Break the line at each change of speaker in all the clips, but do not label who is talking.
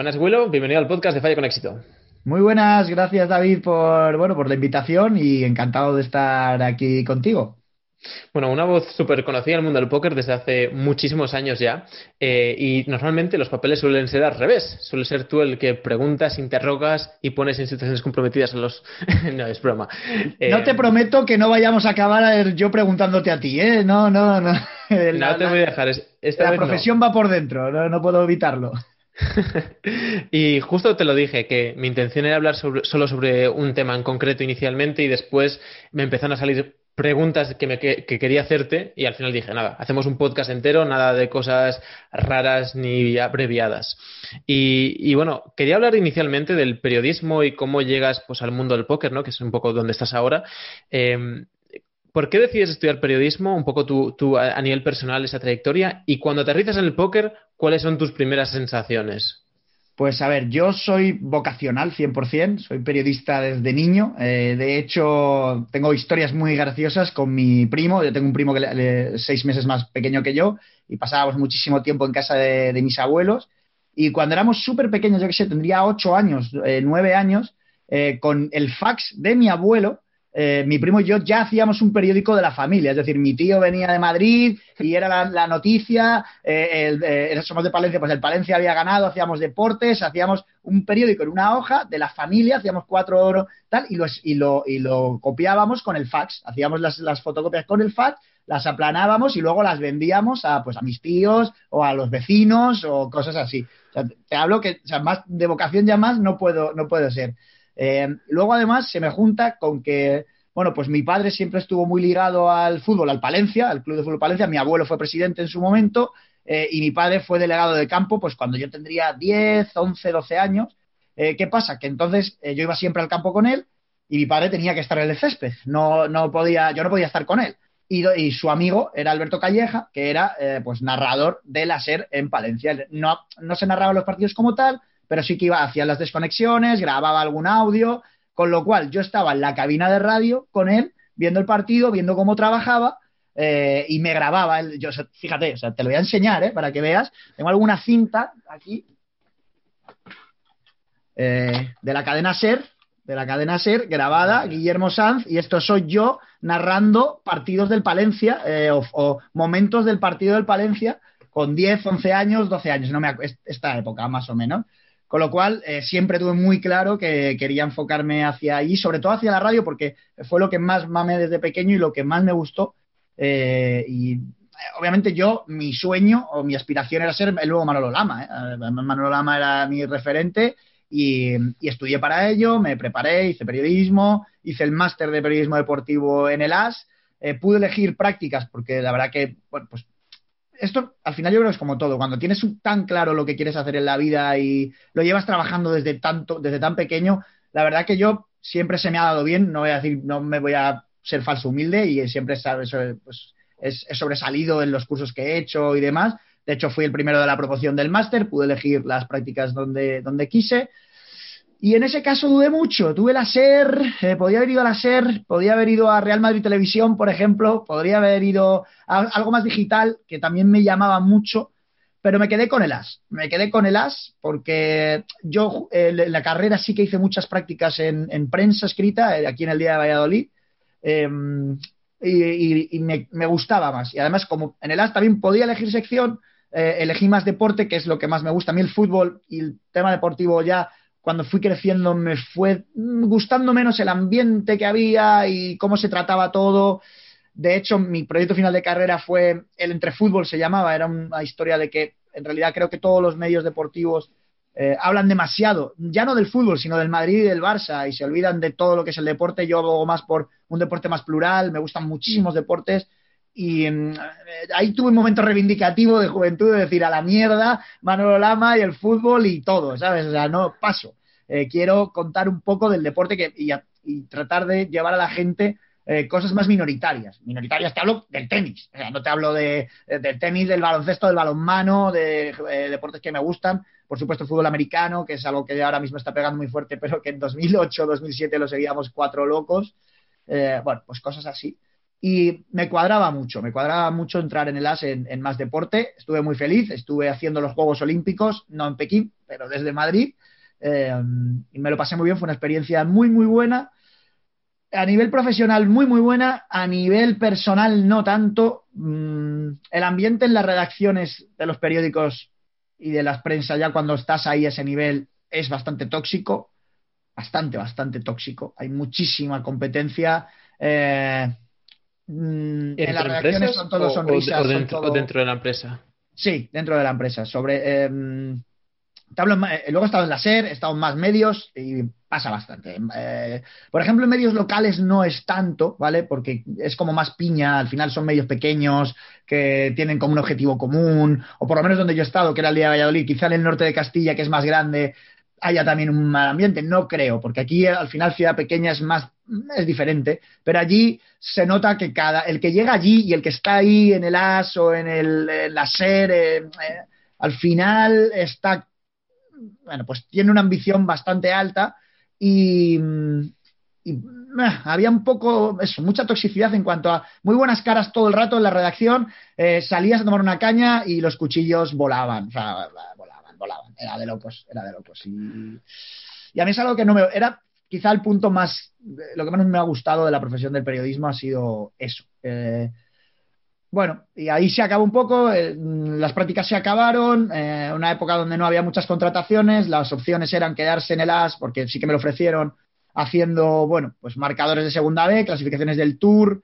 Buenas, Willow. Bienvenido al podcast de Falla con Éxito.
Muy buenas, gracias David por, bueno, por la invitación y encantado de estar aquí contigo.
Bueno, una voz súper conocida en el mundo del póker desde hace muchísimos años ya. Eh, y normalmente los papeles suelen ser al revés. Suele ser tú el que preguntas, interrogas y pones en situaciones comprometidas a los. no, es broma.
no te eh, prometo que no vayamos a acabar yo preguntándote a ti, ¿eh? No, no, no.
no te voy a dejar.
la profesión va por dentro, no, puedo evitarlo.
y justo te lo dije, que mi intención era hablar solo sobre un tema en concreto inicialmente y después me empezaron a salir preguntas que, me, quería hacerte y al final dije, nada, hacemos un podcast entero, nada de cosas raras ni abreviadas. Y, bueno, quería hablar inicialmente del periodismo y cómo llegas pues, al mundo del póker, ¿no? que es un poco donde estás ahora. Em, ¿Por qué decides estudiar periodismo? Un poco tu, a nivel personal, esa trayectoria. Y cuando aterrizas en el póker, ¿cuáles son tus primeras sensaciones?
Pues a ver, yo soy vocacional 100%, soy periodista desde niño. Eh, de hecho, tengo historias muy graciosas con mi primo. Yo tengo un primo que es seis meses más pequeño que yo y pasábamos muchísimo tiempo en casa de, mis abuelos. Y cuando éramos súper pequeños, yo que sé, tendría ocho años, eh, nueve años, eh, con el fax de mi abuelo, eh, mi primo y yo ya hacíamos un periódico de la familia, es decir, mi tío venía de Madrid y era la, noticia, eh, eh, somos de Palencia, pues el Palencia había ganado, hacíamos deportes, hacíamos un periódico en una hoja de la familia, hacíamos cuatro oro, tal, y, lo, copiábamos con el fax, hacíamos las, fotocopias con el fax, las aplanábamos y luego las vendíamos a, pues, a mis tíos o a los vecinos o cosas así. te hablo que, o sea, más de vocación ya más no puedo, no puedo ser. Eh, luego, además, se me junta con que, bueno, pues mi padre siempre estuvo muy ligado al fútbol, al Palencia, al Club de Fútbol Palencia. Mi abuelo fue presidente en su momento eh, y mi padre fue delegado de campo, pues cuando yo tendría 10, 11, 12 años. Eh, ¿Qué pasa? Que entonces yo iba siempre al campo con él y mi padre tenía que estar en el césped. No, no podía, yo no podía estar con él. Y, su amigo era Alberto Calleja, que era pues narrador de la SER en Palencia. No, no se narraban los partidos como tal, pero sí que iba, hacía las desconexiones, grababa algún audio, con lo cual yo estaba en la cabina de radio con él, viendo el partido, viendo cómo trabajaba, eh, y me grababa. yo, fíjate, o sea, te lo voy a enseñar ¿eh? para que veas. Tengo alguna cinta aquí eh, de la cadena SER, de la cadena SER, grabada, Guillermo Sanz, y esto soy yo narrando partidos del Palencia o, o, momentos del partido del Palencia con 10, 11 años, 12 años, no me, esta época más o menos. Con lo cual, eh, siempre tuve muy claro que quería enfocarme hacia ahí, sobre todo hacia la radio, porque fue lo que más mamé desde pequeño y lo que más me gustó. Eh, y eh, obviamente yo, mi sueño o mi aspiración era ser el nuevo Manolo Lama. Manolo Lama era mi referente y, estudié para ello, me preparé, hice periodismo, hice el máster de periodismo deportivo en el AS. pude elegir prácticas porque la verdad que, bueno, pues esto al final yo creo que es como todo. Cuando tienes tan claro lo que quieres hacer en la vida y lo llevas trabajando desde tanto, desde tan pequeño, la verdad que yo siempre se me ha dado bien. No voy a decir, no me voy a ser falso humilde y siempre pues, es, sobresalido en los cursos que he hecho y demás. De hecho, fui el primero de la promoción del máster, pude elegir las prácticas donde, donde quise. Y en ese caso dudé mucho. Tuve la SER, eh, podía haber ido a la SER, podía haber ido a Real Madrid Televisión, por ejemplo, podría haber ido a algo más digital, que también me llamaba mucho, pero me quedé con el AS. Me quedé con el AS porque yo en la carrera sí que hice muchas prácticas en, prensa escrita, eh, aquí en el Día de Valladolid, em, y, me, gustaba más. Y además, como en el AS también podía elegir sección, eh, elegí más deporte, que es lo que más me gusta. A mí el fútbol y el tema deportivo ya cuando fui creciendo me fue gustando menos el ambiente que había y cómo se trataba todo. De hecho, mi proyecto final de carrera fue el entre fútbol, se llamaba, era una historia de que en realidad creo que todos los medios deportivos eh, hablan demasiado, ya no del fútbol, sino del Madrid y del Barça, y se olvidan de todo lo que es el deporte. Yo hago más por un deporte más plural, me gustan muchísimos deportes, y mm, ahí tuve un momento reivindicativo de juventud de decir a la mierda Manolo Lama y el fútbol y todo, ¿sabes? O sea, no paso. Eh, quiero contar un poco del deporte que, y, tratar de llevar a la gente eh, cosas más minoritarias. Minoritarias te hablo del tenis, o sea, no te hablo de, del tenis, del baloncesto, del balonmano, de eh, deportes que me gustan. Por supuesto, el fútbol americano, que es algo que ahora mismo está pegando muy fuerte, pero que en 2008, 2007 lo seguíamos cuatro locos. bueno, pues cosas así. Y me cuadraba mucho, me cuadraba mucho entrar en el AS en, más deporte. Estuve muy feliz, estuve haciendo los Juegos Olímpicos, no en Pekín, pero desde Madrid, eh, y me lo pasé muy bien, fue una experiencia muy, muy buena. A nivel profesional, muy, muy buena. A nivel personal, no tanto. Mm, el ambiente en las redacciones de los periódicos y de las prensas, ya cuando estás ahí a ese nivel, es bastante tóxico. Bastante, bastante tóxico. Hay muchísima competencia. Eh,
mm, en las redacciones son todo sonrisas. O, dentro, de la empresa.
Sí, dentro de la empresa. Sobre. Eh, eh, luego he estado en la SER, he estado en más medios y pasa bastante. Eh, por ejemplo, en medios locales no es tanto, ¿vale? Porque es como más piña, al final son medios pequeños que tienen como un objetivo común, o por lo menos donde yo he estado, que era el día de Valladolid, quizá en el norte de Castilla, que es más grande, haya también un mal ambiente. No creo, porque aquí al final ciudad pequeña es más, es diferente, pero allí se nota que cada, el que llega allí y el que está ahí en el AS o en, el, la SER, eh, al final está bueno, pues tiene una ambición bastante alta y, eh, había un poco, eso, mucha toxicidad en cuanto a muy buenas caras todo el rato en la redacción, eh, salías a tomar una caña y los cuchillos volaban, o sea, volaban, era de locos, era de locos. Y, a mí es algo que no me... Era quizá el punto más, lo que menos me ha gustado de la profesión del periodismo ha sido eso. Eh, bueno, y ahí se acabó un poco, eh, las prácticas se acabaron, eh, una época donde no había muchas contrataciones, las opciones eran quedarse en el AS, porque sí que me lo ofrecieron, haciendo, bueno, pues marcadores de segunda B, clasificaciones del Tour,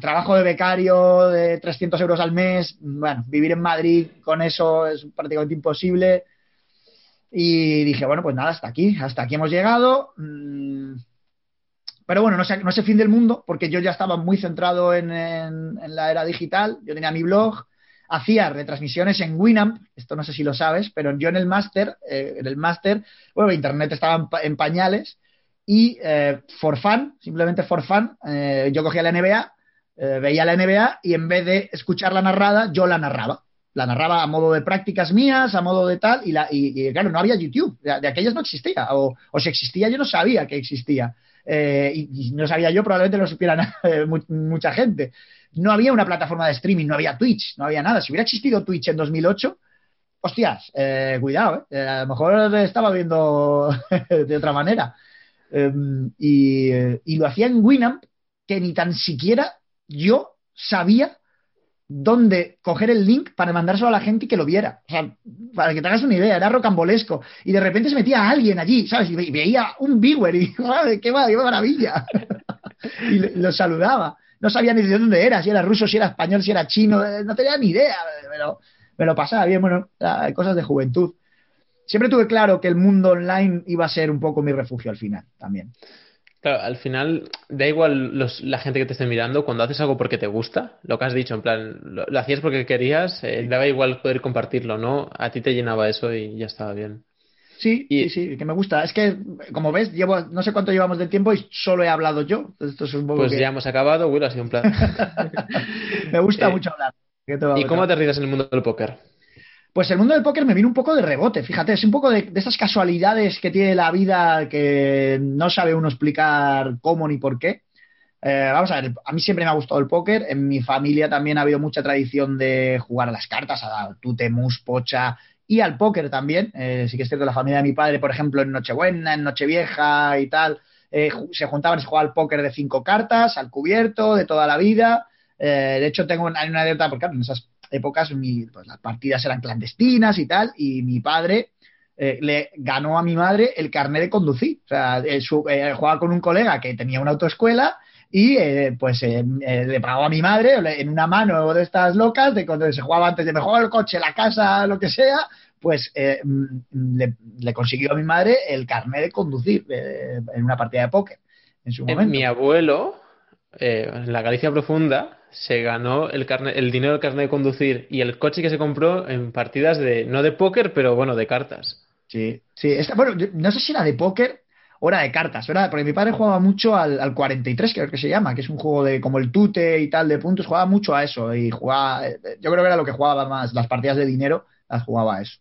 trabajo de becario de 300 euros al mes, bueno, vivir en Madrid con eso es prácticamente imposible. Y dije, bueno, pues nada, hasta aquí, hasta aquí hemos llegado. Mm, pero bueno, no, sé, no el fin del mundo, porque yo ya estaba muy centrado en, la era digital. Yo tenía mi blog, hacía retransmisiones en Winamp, esto no sé si lo sabes, pero yo en el máster, eh, en el máster, bueno, Internet estaba en, pañales y eh, for fun, simplemente for fun, eh, yo cogía la NBA, veía la NBA y en vez de escuchar la narrada, yo la narraba. La narraba a modo de prácticas mías, a modo de tal, y, la, y, claro, no había YouTube, de, aquellas no existía, o, o si existía yo no sabía que existía. Eh, y, no sabía yo, probablemente lo supieran mucha gente. No había una plataforma de streaming, no había Twitch, no había nada. Si hubiera existido Twitch en 2008, hostias, eh, cuidado, eh, a lo mejor estaba viendo de otra manera. Em, y, lo hacía en Winamp, que ni tan siquiera yo sabía dónde coger el link para mandárselo a la gente y que lo viera. O sea, para que te hagas una idea, era rocambolesco. Y de repente se metía alguien allí, ¿sabes? Y veía un viewer y ¡madre, qué, maravilla! y lo saludaba. No sabía ni de dónde era, si era ruso, si era español, si era chino, eh, no tenía ni idea, pero me lo pasaba bien, bueno, cosas de juventud. Siempre tuve claro que el mundo online iba a ser un poco mi refugio al final, también.
Claro, al final da igual la gente que te esté mirando, cuando haces algo porque te gusta, lo que has dicho, en plan, lo, hacías porque querías, eh, daba igual poder compartirlo, ¿no? A ti te llenaba eso y ya estaba bien.
Sí, sí, sí, que me gusta. Es que, como ves, llevo no sé cuánto llevamos de tiempo y solo he hablado yo. Esto es un
pues ya hemos acabado, Will, ha sido un placer.
me gusta eh, mucho hablar.
¿Y cómo te ríes en el mundo del póker?
Pues el mundo del póker me vino un poco de rebote, fíjate, es un poco de, esas casualidades que tiene la vida que no sabe uno explicar cómo ni por qué. Eh, vamos a ver, a mí siempre me ha gustado el póker, en mi familia también ha habido mucha tradición de jugar a las cartas, a tute, mus, pocha y al póker también. Eh, sí que es cierto, la familia de mi padre, por ejemplo, en Nochebuena, en Nochevieja y tal, eh, se juntaban se jugaba al póker de cinco cartas, al cubierto, de toda la vida. de hecho, tengo una, una porque claro, en esas épocas pues, las partidas eran clandestinas y tal, y mi padre eh, le ganó a mi madre el carnet de conducir. O sea, eh, jugaba con un colega que tenía una autoescuela y eh, pues le pagó a mi madre en una mano de estas locas, de cuando se jugaba antes de me el coche, la casa, lo que sea, pues mm, le, consiguió a mi madre el carnet de conducir en una partida de póker en su momento.
Mi abuelo, en la Galicia profunda, se ganó el, el dinero del carnet de conducir y el coche que se compró en partidas de, no de póker, pero bueno, de cartas.
Sí, sí. bueno, no sé si era de póker o era de cartas, ¿verdad? Porque mi padre jugaba mucho al, al 43, creo que se llama, que es un juego de como el tute y tal de puntos, jugaba mucho a eso y jugaba, eh, yo creo que era lo que jugaba más, las partidas de dinero las jugaba a eso.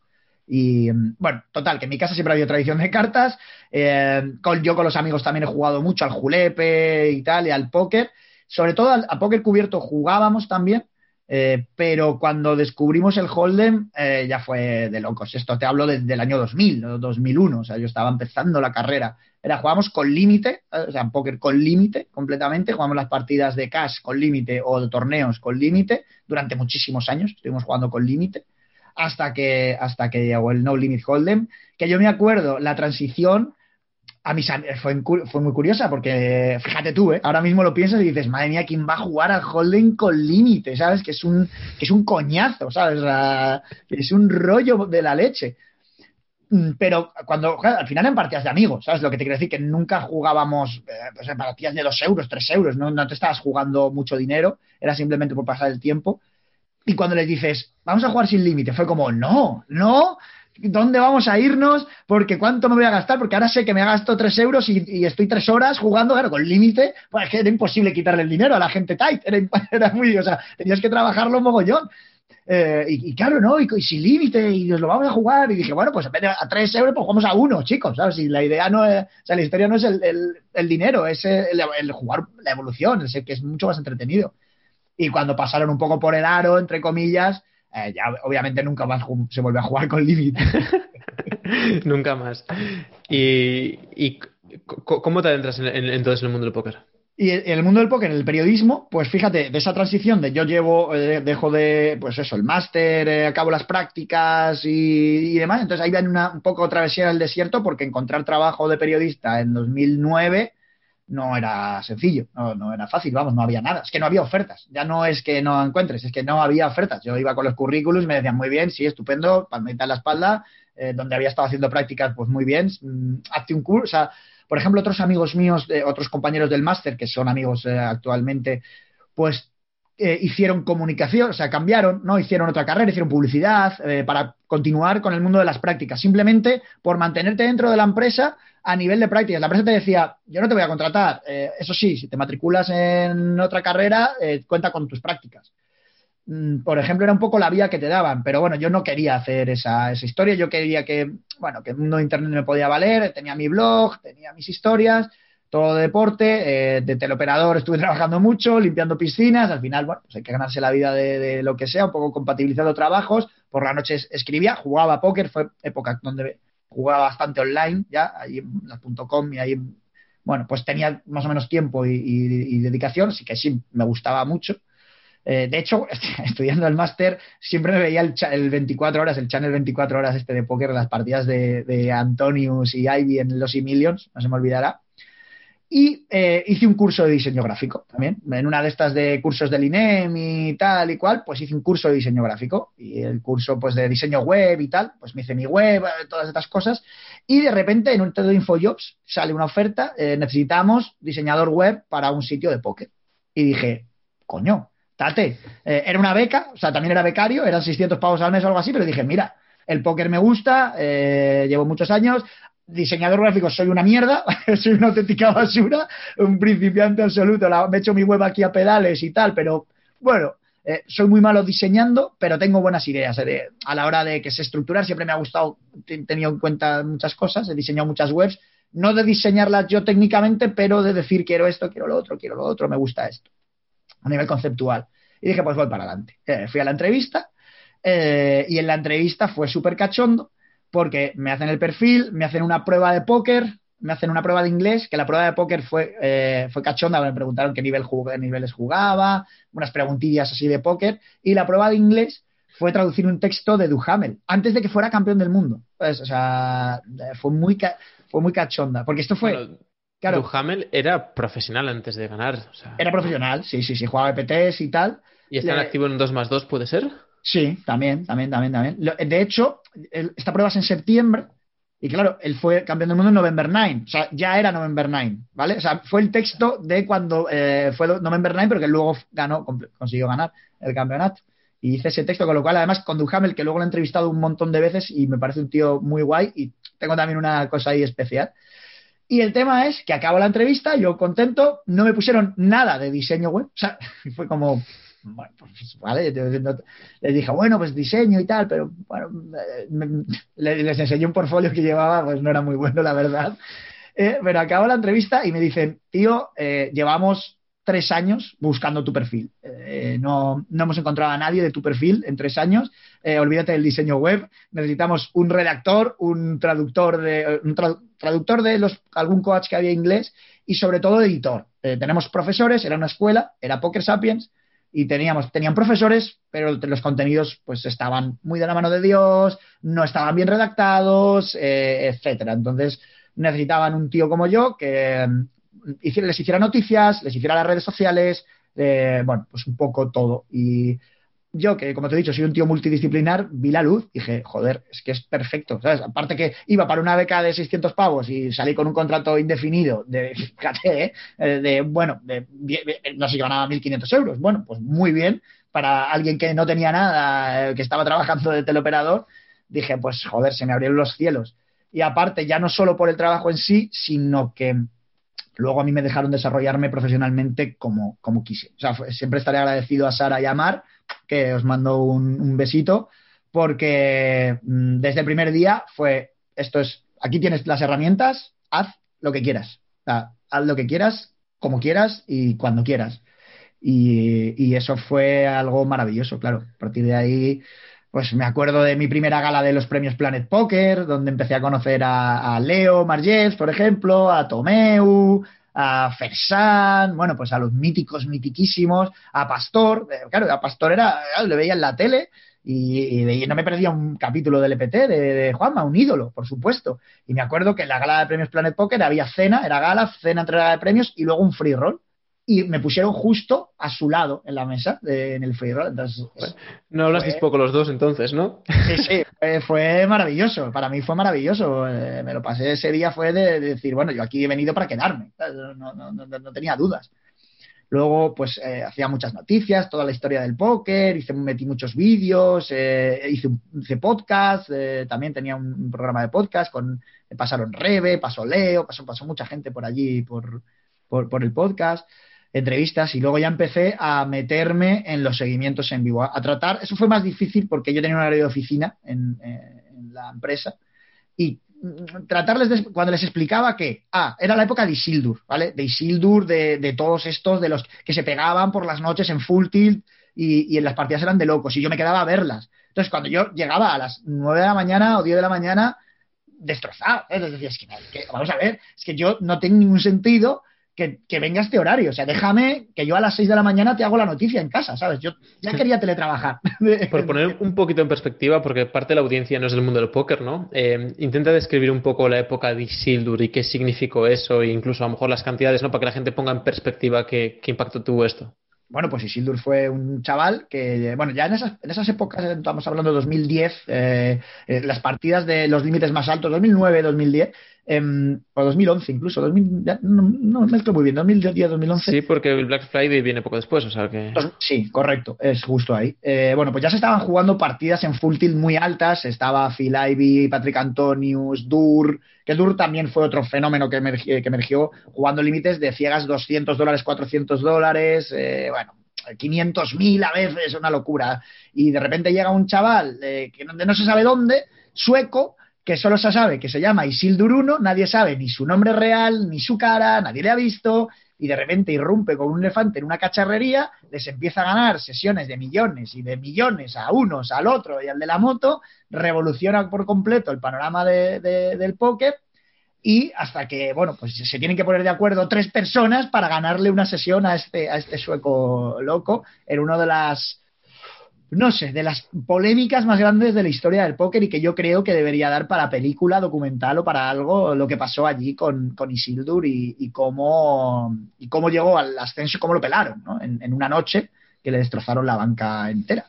Y bueno, total, que en mi casa siempre había tradición de cartas. Eh, yo con los amigos también he jugado mucho al julepe y tal, y al póker sobre todo a, póker cubierto jugábamos también, eh, pero cuando descubrimos el Hold'em eh, ya fue de locos. Esto te hablo desde el año 2000, 2001, o sea, yo estaba empezando la carrera. Era, jugábamos con límite, o sea, póker con límite completamente, jugamos las partidas de cash con límite o de torneos con límite durante muchísimos años, estuvimos jugando con límite hasta que, hasta que llegó el No Limit Hold'em, que yo me acuerdo, la transición a mis fue, fue muy curiosa porque fíjate tú, ¿eh? ahora mismo lo piensas y dices, madre mía, ¿quién va a jugar al Hold'em con límite? ¿Sabes? Que es un es un coñazo, ¿sabes? es un rollo de la leche. Mm, pero cuando al final en partidas de amigos, ¿sabes? Lo que te quiero decir que nunca jugábamos eh, pues en partidas de dos euros, tres euros, ¿no? no te estabas jugando mucho dinero, era simplemente por pasar el tiempo. Y cuando les dices, vamos a jugar sin límite, fue como, no, no, ¿dónde vamos a irnos? Porque cuánto me voy a gastar, porque ahora sé que me gasto tres euros y, estoy tres horas jugando, claro, con límite, pues era imposible quitarle el dinero a la gente tight, era, muy, o sea, tenías que trabajarlo mogollón. Eh, y, claro, ¿no? Y, sin límite, y nos lo vamos a jugar. Y dije, bueno, pues en a tres euros, pues jugamos a uno, chicos, ¿sabes? Y la idea no es, o sea, la historia no es el, dinero, es el, jugar la evolución, es el que es mucho más entretenido y cuando pasaron un poco por el aro, entre comillas, eh, ya obviamente nunca más se vuelve a jugar con límite.
nunca más. ¿Y, cómo te adentras en, en, en, el mundo del póker?
Y en el mundo del póker, en el periodismo, pues fíjate, de esa transición de yo llevo, eh, dejo de, pues eso, el máster, eh, acabo las prácticas y, demás, entonces ahí ven una, un poco travesía del desierto porque encontrar trabajo de periodista en 2009 no era sencillo, no, no, era fácil, vamos, no había nada. Es que no había ofertas. Ya no es que no encuentres, es que no había ofertas. Yo iba con los currículos y me decían, muy bien, sí, estupendo, palmita en la espalda, eh, donde había estado haciendo prácticas, pues muy bien, mm, hazte un curso. O sea, por ejemplo, otros amigos míos, otros compañeros del máster, que son amigos eh, actualmente, pues eh, hicieron comunicación, o sea, cambiaron, ¿no? Hicieron otra carrera, hicieron publicidad para continuar con el mundo de las prácticas, simplemente por mantenerte dentro de la empresa a nivel de prácticas. La empresa te decía, yo no te voy a contratar, eh, eso sí, si te matriculas en otra carrera, eh, cuenta con tus prácticas. Mm, por ejemplo, era un poco la vía que te daban, pero bueno, yo no quería hacer esa, esa historia, yo quería que, bueno, que el mundo de Internet me podía valer, tenía mi blog, tenía mis historias, todo de deporte, eh, de teleoperador estuve trabajando mucho, limpiando piscinas, al final, bueno, pues hay que ganarse la vida de, de, lo que sea, un poco compatibilizando trabajos, por la noche escribía, jugaba póker, fue época donde jugaba bastante online ya, ahí en las .com y ahí, bueno, pues tenía más o menos tiempo y, dedicación, así que sí, me gustaba mucho. Eh, de hecho, estudiando el máster, siempre me veía el, el, 24 horas, el channel 24 horas este de póker, las partidas de, de Antonius y Ivy en los E-Millions, no se me olvidará. Y eh, hice un curso de diseño gráfico también. En una de estas de cursos del INEM y tal y cual, pues hice un curso de diseño gráfico. Y el curso pues de diseño web y tal, pues me hice mi web, eh, todas estas cosas. Y de repente en un TED de InfoJobs sale una oferta, eh, necesitamos diseñador web para un sitio de póker. Y dije, coño, tate. era una beca, o sea, también era becario, eran 600 pavos al mes o algo así, pero dije, mira, el póker me gusta, llevo muchos años, diseñador gráfico soy una mierda, soy una auténtica basura, un principiante absoluto, me he hecho mi web aquí a pedales y tal, pero bueno, eh, soy muy malo diseñando, pero tengo buenas ideas. Eh, a la hora de que se estructurar, siempre me ha gustado, he tenido en cuenta muchas cosas, he diseñado muchas webs, no de diseñarlas yo técnicamente, pero de decir quiero esto, quiero lo otro, quiero lo otro, me gusta esto, a nivel conceptual. Y dije, pues voy para adelante. Eh, fui a la entrevista y en la entrevista fue súper cachondo porque me hacen el perfil, me hacen una prueba de póker, me hacen una prueba de inglés, que la prueba de póker fue, eh, fue cachonda, me preguntaron qué, nivel niveles jugaba, unas preguntillas así de póker, y la prueba de inglés fue traducir un texto de Duhamel, antes de que fuera campeón del mundo. Pues, o sea, fue muy, fue muy cachonda, porque esto fue...
claro, Duhamel era profesional antes de ganar.
Era profesional, sí, sí, sí, jugaba EPTs y tal.
¿Y está activo en 2 más 2, puede ser?
Sí, también, también, también, también. De hecho, esta prueba es en septiembre y claro, él fue campeón del mundo en November 9, o sea, ya era November 9, ¿vale? O sea, fue el texto de cuando eh, fue November 9, pero que luego ganó, consiguió ganar el campeonato. Y hice ese texto, con lo cual, además, con Duhamel, que luego lo he entrevistado un montón de veces y me parece un tío muy guay y tengo también una cosa ahí especial. Y el tema es que acabo la entrevista, yo contento, no me pusieron nada de diseño web, o sea, fue como, pues vale, les dije, bueno, pues diseño y tal, pero bueno, les enseñé un portfolio que llevaba, pues no era muy bueno, la verdad. Eh, pero acabo la entrevista y me dicen, tío, eh, llevamos tres años buscando tu perfil. Eh, no, no, hemos encontrado a nadie de tu perfil en tres años. Olvídate del diseño web. Necesitamos un redactor, un traductor de, un traductor de los, algún coach que había inglés y sobre todo editor. Tenemos profesores, era una escuela, era Poker Sapiens y teníamos, tenían profesores, pero los contenidos pues estaban muy de la mano de Dios, no estaban bien redactados, etcétera. Entonces necesitaban un tío como yo que les hiciera noticias, les hiciera las redes sociales, eh, bueno, pues un poco todo. Y yo, que como te he dicho, soy un tío multidisciplinar, vi la luz, dije, joder, es que es perfecto, ¿sabes? Aparte que iba para una beca de 600 pavos y salí con un contrato indefinido de, fíjate, ¿eh? eh de, bueno, de, no sé, ganaba 1.500 euros. Bueno, pues muy bien, para alguien que no tenía nada, eh, que estaba trabajando de teleoperador, dije, pues joder, se me abrieron los cielos. Y aparte, ya no solo por el trabajo en sí, sino que luego a mí me dejaron desarrollarme profesionalmente como, como quise. O sea, siempre estaré agradecido a Sara y a Mar, que os mando un, besito, porque mm, desde el primer día fue, esto es, aquí tienes las herramientas, haz lo que quieras. haz lo que quieras, como quieras y cuando quieras. Y, y, eso fue algo maravilloso, claro. A partir de ahí pues me acuerdo de mi primera gala de los premios Planet Poker, donde empecé a conocer a, Leo Margés, por ejemplo, a Tomeu, a Fersan, bueno, pues a los míticos, mitiquísimos, a Pastor, eh, claro, a Pastor era, le veía en la tele y, no me perdía un capítulo del EPT de, de, Juanma, un ídolo, por supuesto. Y me acuerdo que en la gala de premios Planet Poker había cena, era gala, cena entre la de premios y luego un free roll y me pusieron justo a su lado en la mesa, en el free roll.
no hablasteis poco los dos entonces, ¿no?
Sí, sí, fue, maravilloso. Para mí fue maravilloso. Eh, me lo pasé ese día, fue de, decir, bueno, yo aquí he venido para quedarme. No, no, no, tenía dudas. Luego, pues eh, hacía muchas noticias, toda la historia del póker, hice, metí muchos vídeos, eh, hice, hice, podcast, también tenía un, programa de podcast, con, pasaron Rebe, pasó Leo, pasó, pasó mucha gente por allí, por, por, por el podcast entrevistas y luego ya empecé a meterme en los seguimientos en vivo, a, tratar, eso fue más difícil porque yo tenía un horario de oficina en, eh, la empresa y mm, tratarles cuando les explicaba que, ah, era la época de Isildur, ¿vale? De Isildur, de, de, todos estos, de los que se pegaban por las noches en full tilt y, en las partidas eran de locos y yo me quedaba a verlas. Entonces, cuando yo llegaba a las 9 de la mañana o 10 de la mañana, destrozado, ¿eh? decía, es que, vamos a ver, es que yo no tengo ningún sentido que, que, venga este horario. O sea, déjame que yo a las 6 de la mañana te hago la noticia en casa, ¿sabes? Yo ya quería teletrabajar.
Por poner un poquito en perspectiva, porque parte de la audiencia no es del mundo del póker, ¿no? Eh, intenta describir un poco la época de Isildur y qué significó eso, e incluso a lo mejor las cantidades, ¿no? Para que la gente ponga en perspectiva qué, qué impacto tuvo esto.
Bueno, pues Isildur fue un chaval que, bueno, ya en esas, en esas épocas, estamos hablando de 2010, eh, eh, las partidas de los límites más altos, 2009, 2010, eh, o 2011 incluso, 2000, ya, no, no mezclo muy bien, 2010, 2011.
Sí, porque el Black Friday viene poco después, o sea que...
Sí, correcto, es justo ahí. Eh, bueno, pues ya se estaban jugando partidas en full tilt muy altas, estaba Phil Ivey, Patrick Antonius, Dur, que Dur también fue otro fenómeno que, emergió, que emergió jugando límites de ciegas 200 dólares, 400 dólares, eh, bueno, 500.000 a veces, una locura. Y de repente llega un chaval eh, que no, no se sabe dónde, sueco, que solo se sabe que se llama Isildur I, nadie sabe ni su nombre real, ni su cara, nadie le ha visto, y de repente irrumpe con un elefante en una cacharrería, les empieza a ganar sesiones de millones y de millones a unos, al otro y al de la moto, revoluciona por completo el panorama del póker y hasta que, bueno, pues se tienen que poner de acuerdo tres personas para ganarle una sesión a este, a este sueco loco en uno de las no sé, de las polémicas más grandes de la historia del póker y que yo creo que debería dar para película, documental o para algo lo que pasó allí con, con Isildur y, cómo, y cómo llegó al ascenso y cómo lo pelaron ¿no? en, una noche que le destrozaron la banca entera.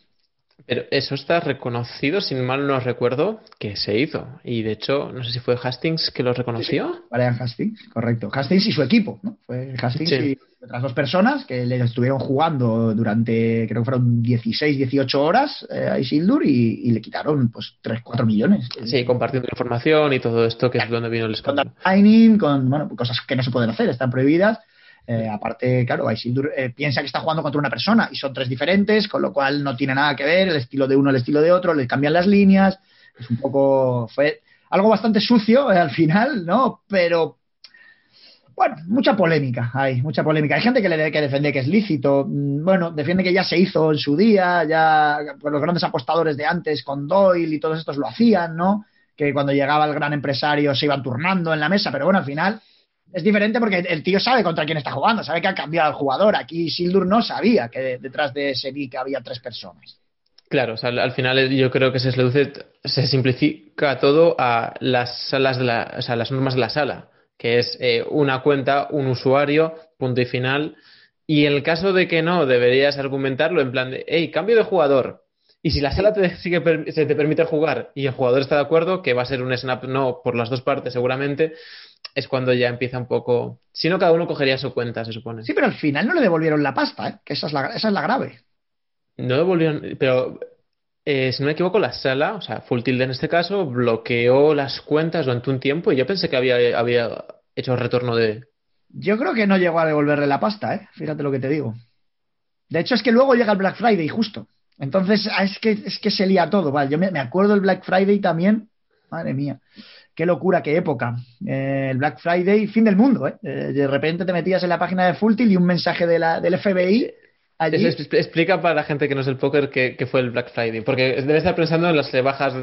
Pero eso está reconocido, si mal no recuerdo, que se hizo. Y de hecho, no sé si fue Hastings que lo reconoció.
Brian Hastings, correcto. Hastings y su equipo, ¿no? Fue Hastings y otras dos personas que le estuvieron jugando durante, creo que fueron 16, 18 horas eh, a Isildur y, le quitaron pues 3, 4 millones.
Sí, compartiendo información y todo esto, que es donde vino el escándalo.
Con con bueno, cosas que no se pueden hacer, están prohibidas. Eh, aparte, claro, Isildur eh, piensa que está jugando contra una persona y son tres diferentes, con lo cual no tiene nada que ver el estilo de uno, el estilo de otro, le cambian las líneas. Es un poco. Fue algo bastante sucio al final, ¿no? Pero Bueno, mucha polémica hay, mucha polémica. Hay gente que, le, que defiende que es lícito. Mm, bueno, defiende que ya se hizo en su día, ya pues los grandes apostadores de antes con Doyle y todos estos lo hacían, ¿no? Que cuando llegaba el gran empresario se iban turnando en la mesa, pero bueno, al final es diferente porque el tío sabe contra quién está jugando, sabe que ha cambiado el jugador. Aquí Sildur no sabía que detrás de ese que había tres personas.
Claro, al final yo creo que se reduce, se simplifica todo a las salas de la, o sea, las normas de la sala que es eh, una cuenta, un usuario, punto y final. Y en el caso de que no, deberías argumentarlo en plan de, hey, cambio de jugador. Y si la sala te sigue, se te permite jugar y el jugador está de acuerdo, que va a ser un snap no por las dos partes seguramente, es cuando ya empieza un poco. Si no, cada uno cogería su cuenta, se supone.
Sí, pero al final no le devolvieron la pasta, ¿eh? que esa es la, esa es la grave.
No devolvieron, pero eh, si no me equivoco, la sala, o sea, Full Tilde en este caso, bloqueó las cuentas durante un tiempo y yo pensé que había, había hecho retorno de.
Yo creo que no llegó a devolverle la pasta, ¿eh? Fíjate lo que te digo. De hecho, es que luego llega el Black Friday, justo. Entonces, ah, es que, es que se lía todo, ¿vale? Yo me, acuerdo del Black Friday también. Madre mía. Qué locura, qué época. Eh, el Black Friday, fin del mundo, ¿eh? ¿eh? De repente te metías en la página de Full Tilt y un mensaje de la, del FBI
explica para la gente que no es el póker qué fue el Black Friday, porque debe estar pensando en las rebajas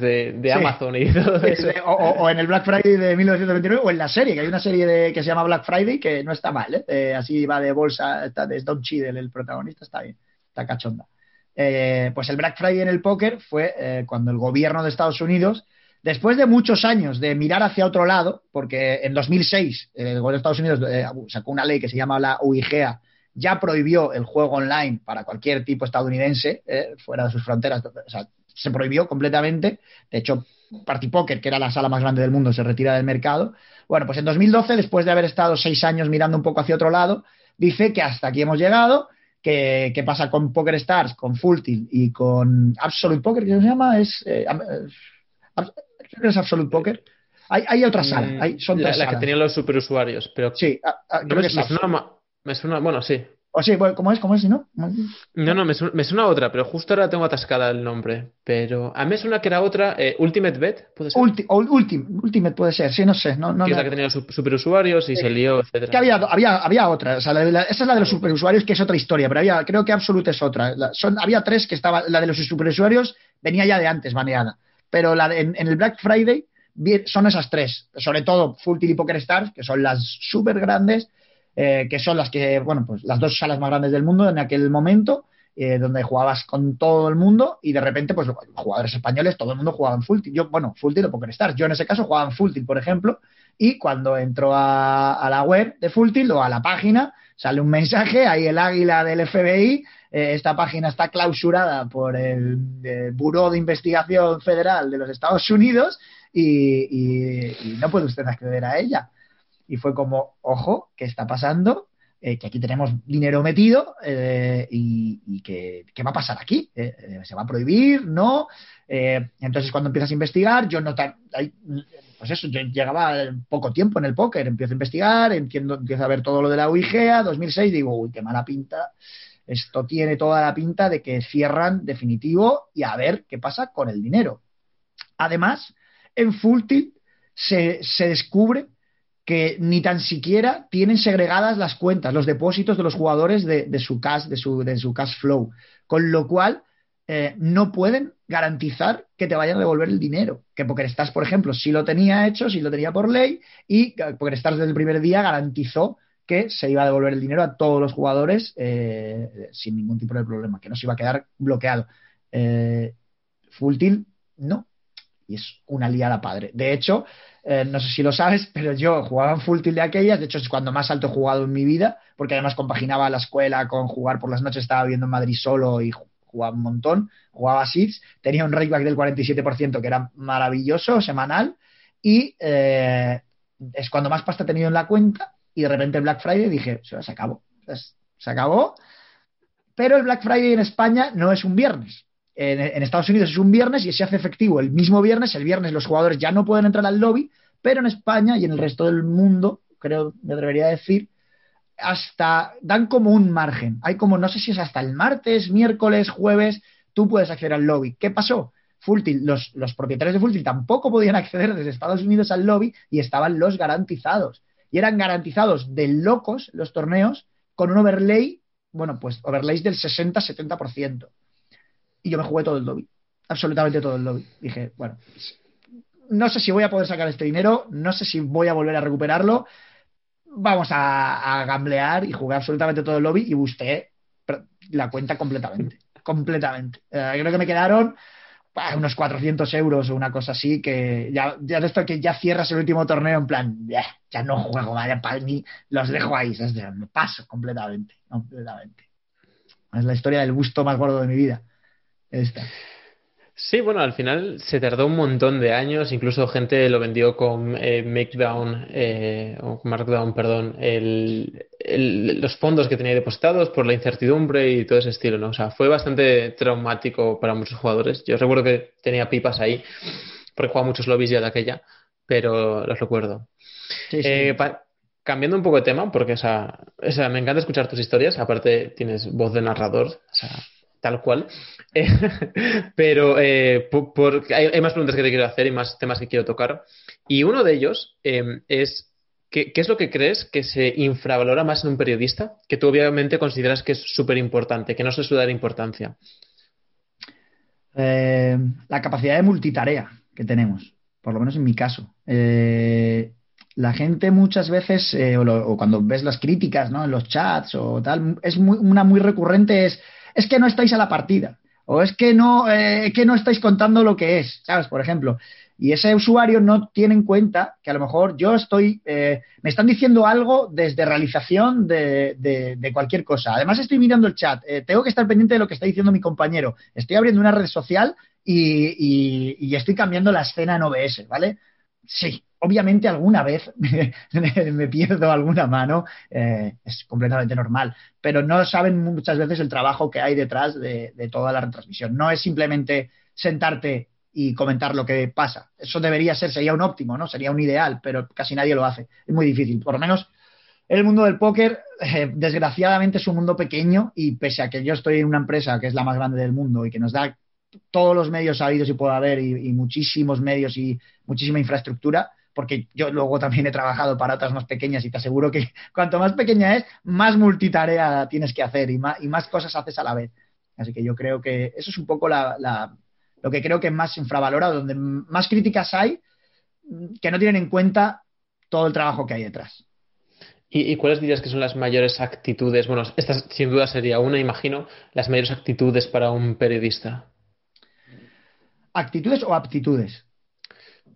de, Amazon y todo eso.
O, en el Black Friday de 1929 o en la serie, que hay una serie de, que se llama Black Friday que no está mal, ¿eh? así va de bolsa, está, es Don Cheadle el protagonista, está bien, está cachonda. Eh, pues el Black Friday en el póker fue eh, cuando el gobierno de Estados Unidos, después de muchos años de mirar hacia otro lado, porque en 2006 el gobierno de Estados Unidos sacó una ley que se llama la UIGEA, ya prohibió el juego online para cualquier tipo estadounidense eh, fuera de sus fronteras. O sea, se prohibió completamente. De hecho, Party Poker, que era la sala más grande del mundo, se retira del mercado. Bueno, pues en 2012, después de haber estado seis años mirando un poco hacia otro lado, dice que hasta aquí hemos llegado. ¿Qué pasa con Poker Stars, con Full Tilt y con Absolute Poker, ¿qué se llama? Es, eh, creo es Absolute Poker. Hay, hay otra sala, mm, hay, son
la, que tenían los superusuarios, pero
sí,
creo que es me suena, bueno, sí.
O sí, ¿cómo es? ¿Cómo es? ¿No?
No, no, me suena, otra, pero justo ahora tengo atascada el nombre. Pero a mí me suena que era otra, eh, Ultimate Bet, ¿puede ser?
Ultimate puede ser, sí, no sé. No, no,
que es la que tenía superusuarios y se lió.
Que había, había, había otra, o sea, esa es la de los superusuarios, que es otra historia, pero había, creo que Absolute es otra. son, había tres que estaba, la de los superusuarios venía ya de antes, baneada. Pero la en, el Black Friday son esas tres, sobre todo Full y Poker Stars, que son las súper grandes eh, que son las que, bueno, pues las dos salas más grandes del mundo en aquel momento, eh, donde jugabas con todo el mundo y de repente, pues jugadores españoles, todo el mundo jugaba en full tilt. Yo, bueno, full tilt o Poker Stars. Yo en ese caso jugaba en full tilt, por ejemplo, y cuando entro a, la web de full tilt o a la página, sale un mensaje, ahí el águila del FBI, eh, esta página está clausurada por el, Buró de Investigación Federal de los Estados Unidos y no puede usted acceder a ella y fue como, ojo, ¿qué está pasando? Eh, que aquí tenemos dinero metido eh, y, que, ¿qué va a pasar aquí? Eh, ¿Se va a prohibir? ¿No? entonces, cuando empiezas a investigar, yo no pues eso, yo llegaba poco tiempo en el póker, empiezo a investigar, entiendo, empiezo a ver todo lo de la UIGEA, 2006, digo, uy, qué mala pinta, esto tiene toda la pinta de que cierran definitivo y a ver qué pasa con el dinero. Además, en Fulti se, se descubre que ni tan siquiera tienen segregadas las cuentas, los depósitos de los jugadores de, su, cash, de, su, de su cash flow. Con lo cual, eh, no pueden garantizar que te vayan a devolver el dinero. Que PokerStars, por ejemplo, sí lo tenía hecho, sí lo tenía por ley, y PokerStars desde el primer día garantizó que se iba a devolver el dinero a todos los jugadores eh, sin ningún tipo de problema, que no se iba a quedar bloqueado. Eh, no. Y es una liada padre. De hecho, eh, no sé si lo sabes, pero yo jugaba en full tilt de aquellas, de hecho es cuando más alto he jugado en mi vida, porque además compaginaba la escuela con jugar por las noches, estaba viviendo en Madrid solo y jugaba un montón, jugaba SIDS, tenía un rakeback del 47% que era maravilloso, semanal, y eh, es cuando más pasta he tenido en la cuenta, y de repente Black Friday dije, se acabó, se acabó, pero el Black Friday en España no es un viernes, en, Estados Unidos es un viernes y se hace efectivo el mismo viernes. El viernes los jugadores ya no pueden entrar al lobby, pero en España y en el resto del mundo, creo, me atrevería a decir, hasta dan como un margen. Hay como, no sé si es hasta el martes, miércoles, jueves, tú puedes acceder al lobby. ¿Qué pasó? Fulltilt, los, los propietarios de Fulltilt tampoco podían acceder desde Estados Unidos al lobby y estaban los garantizados. Eran garantizados de locos los torneos con un overlay, bueno, pues overlays del 60-70%. Y yo me jugué todo el lobby, absolutamente todo el lobby. Dije, bueno, no sé si voy a poder sacar este dinero, no sé si voy a volver a recuperarlo. Vamos a, gamblear y jugar absolutamente todo el lobby y busqué la cuenta completamente. Completamente. Eh, creo que me quedaron unos 400 euros o una cosa así, que ya, ya de esto que ya cierras el último torneo en plan, ya, no juego, vaya, ni los dejo ahí, me paso completamente, completamente. Es la historia del gusto más gordo de mi vida. Esta.
Sí, bueno, al final se tardó un montón de años, incluso gente lo vendió con eh, Markdown, eh, o Markdown, perdón, los fondos que tenía depositados por la incertidumbre y todo ese estilo, ¿no? O sea, fue bastante traumático para muchos jugadores. Yo recuerdo que tenía pipas ahí, porque jugaba muchos lobbies ya de aquella, pero los recuerdo. Eh, cambiando un poco de tema, porque o sea, o sea, me encanta escuchar tus historias, aparte tienes voz de narrador, o sea, tal cual. pero eh, hay, más preguntas que te quiero hacer y más temas que quiero tocar. Y uno de ellos es, ¿qué, es lo que crees que se infravalora más en un periodista? Que tú obviamente consideras que es súper importante, que no se suele dar importancia.
Eh, la capacidad de multitarea que tenemos, por lo menos en mi caso. Eh, la gente muchas veces, o, cuando ves las críticas ¿no? en los chats o tal, es una muy recurrente es es que no estáis a la partida, o es que no, eh, que no estáis contando lo que es, ¿sabes? Por ejemplo. Y ese usuario no tiene en cuenta que a lo mejor yo estoy, eh, me están diciendo algo desde realización de, cualquier cosa. Además estoy mirando el chat, eh, tengo que estar pendiente de lo que está diciendo mi compañero. Estoy abriendo una red social y, y estoy cambiando la escena en OBS, ¿vale? Sí, obviamente alguna vez me, pierdo alguna mano, eh, es completamente normal, pero no saben muchas veces el trabajo que hay detrás de, toda la retransmisión. No es simplemente sentarte y comentar lo que pasa. Eso debería ser, sería un óptimo, ¿no? Sería un ideal, pero casi nadie lo hace. Es muy difícil. Por lo menos el mundo del póker, eh, desgraciadamente, es un mundo pequeño y pese a que yo estoy en una empresa que es la más grande del mundo y que nos da todos los medios habidos y pueda haber y muchísimos medios y muchísima infraestructura, porque yo luego también he trabajado para otras más pequeñas y te aseguro que cuanto más pequeña es, más multitarea tienes que hacer y más, y más cosas haces a la vez. Así que yo creo que eso es un poco lo que creo que es más infravalorado, donde más críticas hay que no tienen en cuenta todo el trabajo que hay detrás.
¿Y, ¿Y, cuáles dirías que son las mayores actitudes? Bueno, esta sin duda sería una, imagino, las mayores actitudes para un periodista.
¿Actitudes o aptitudes?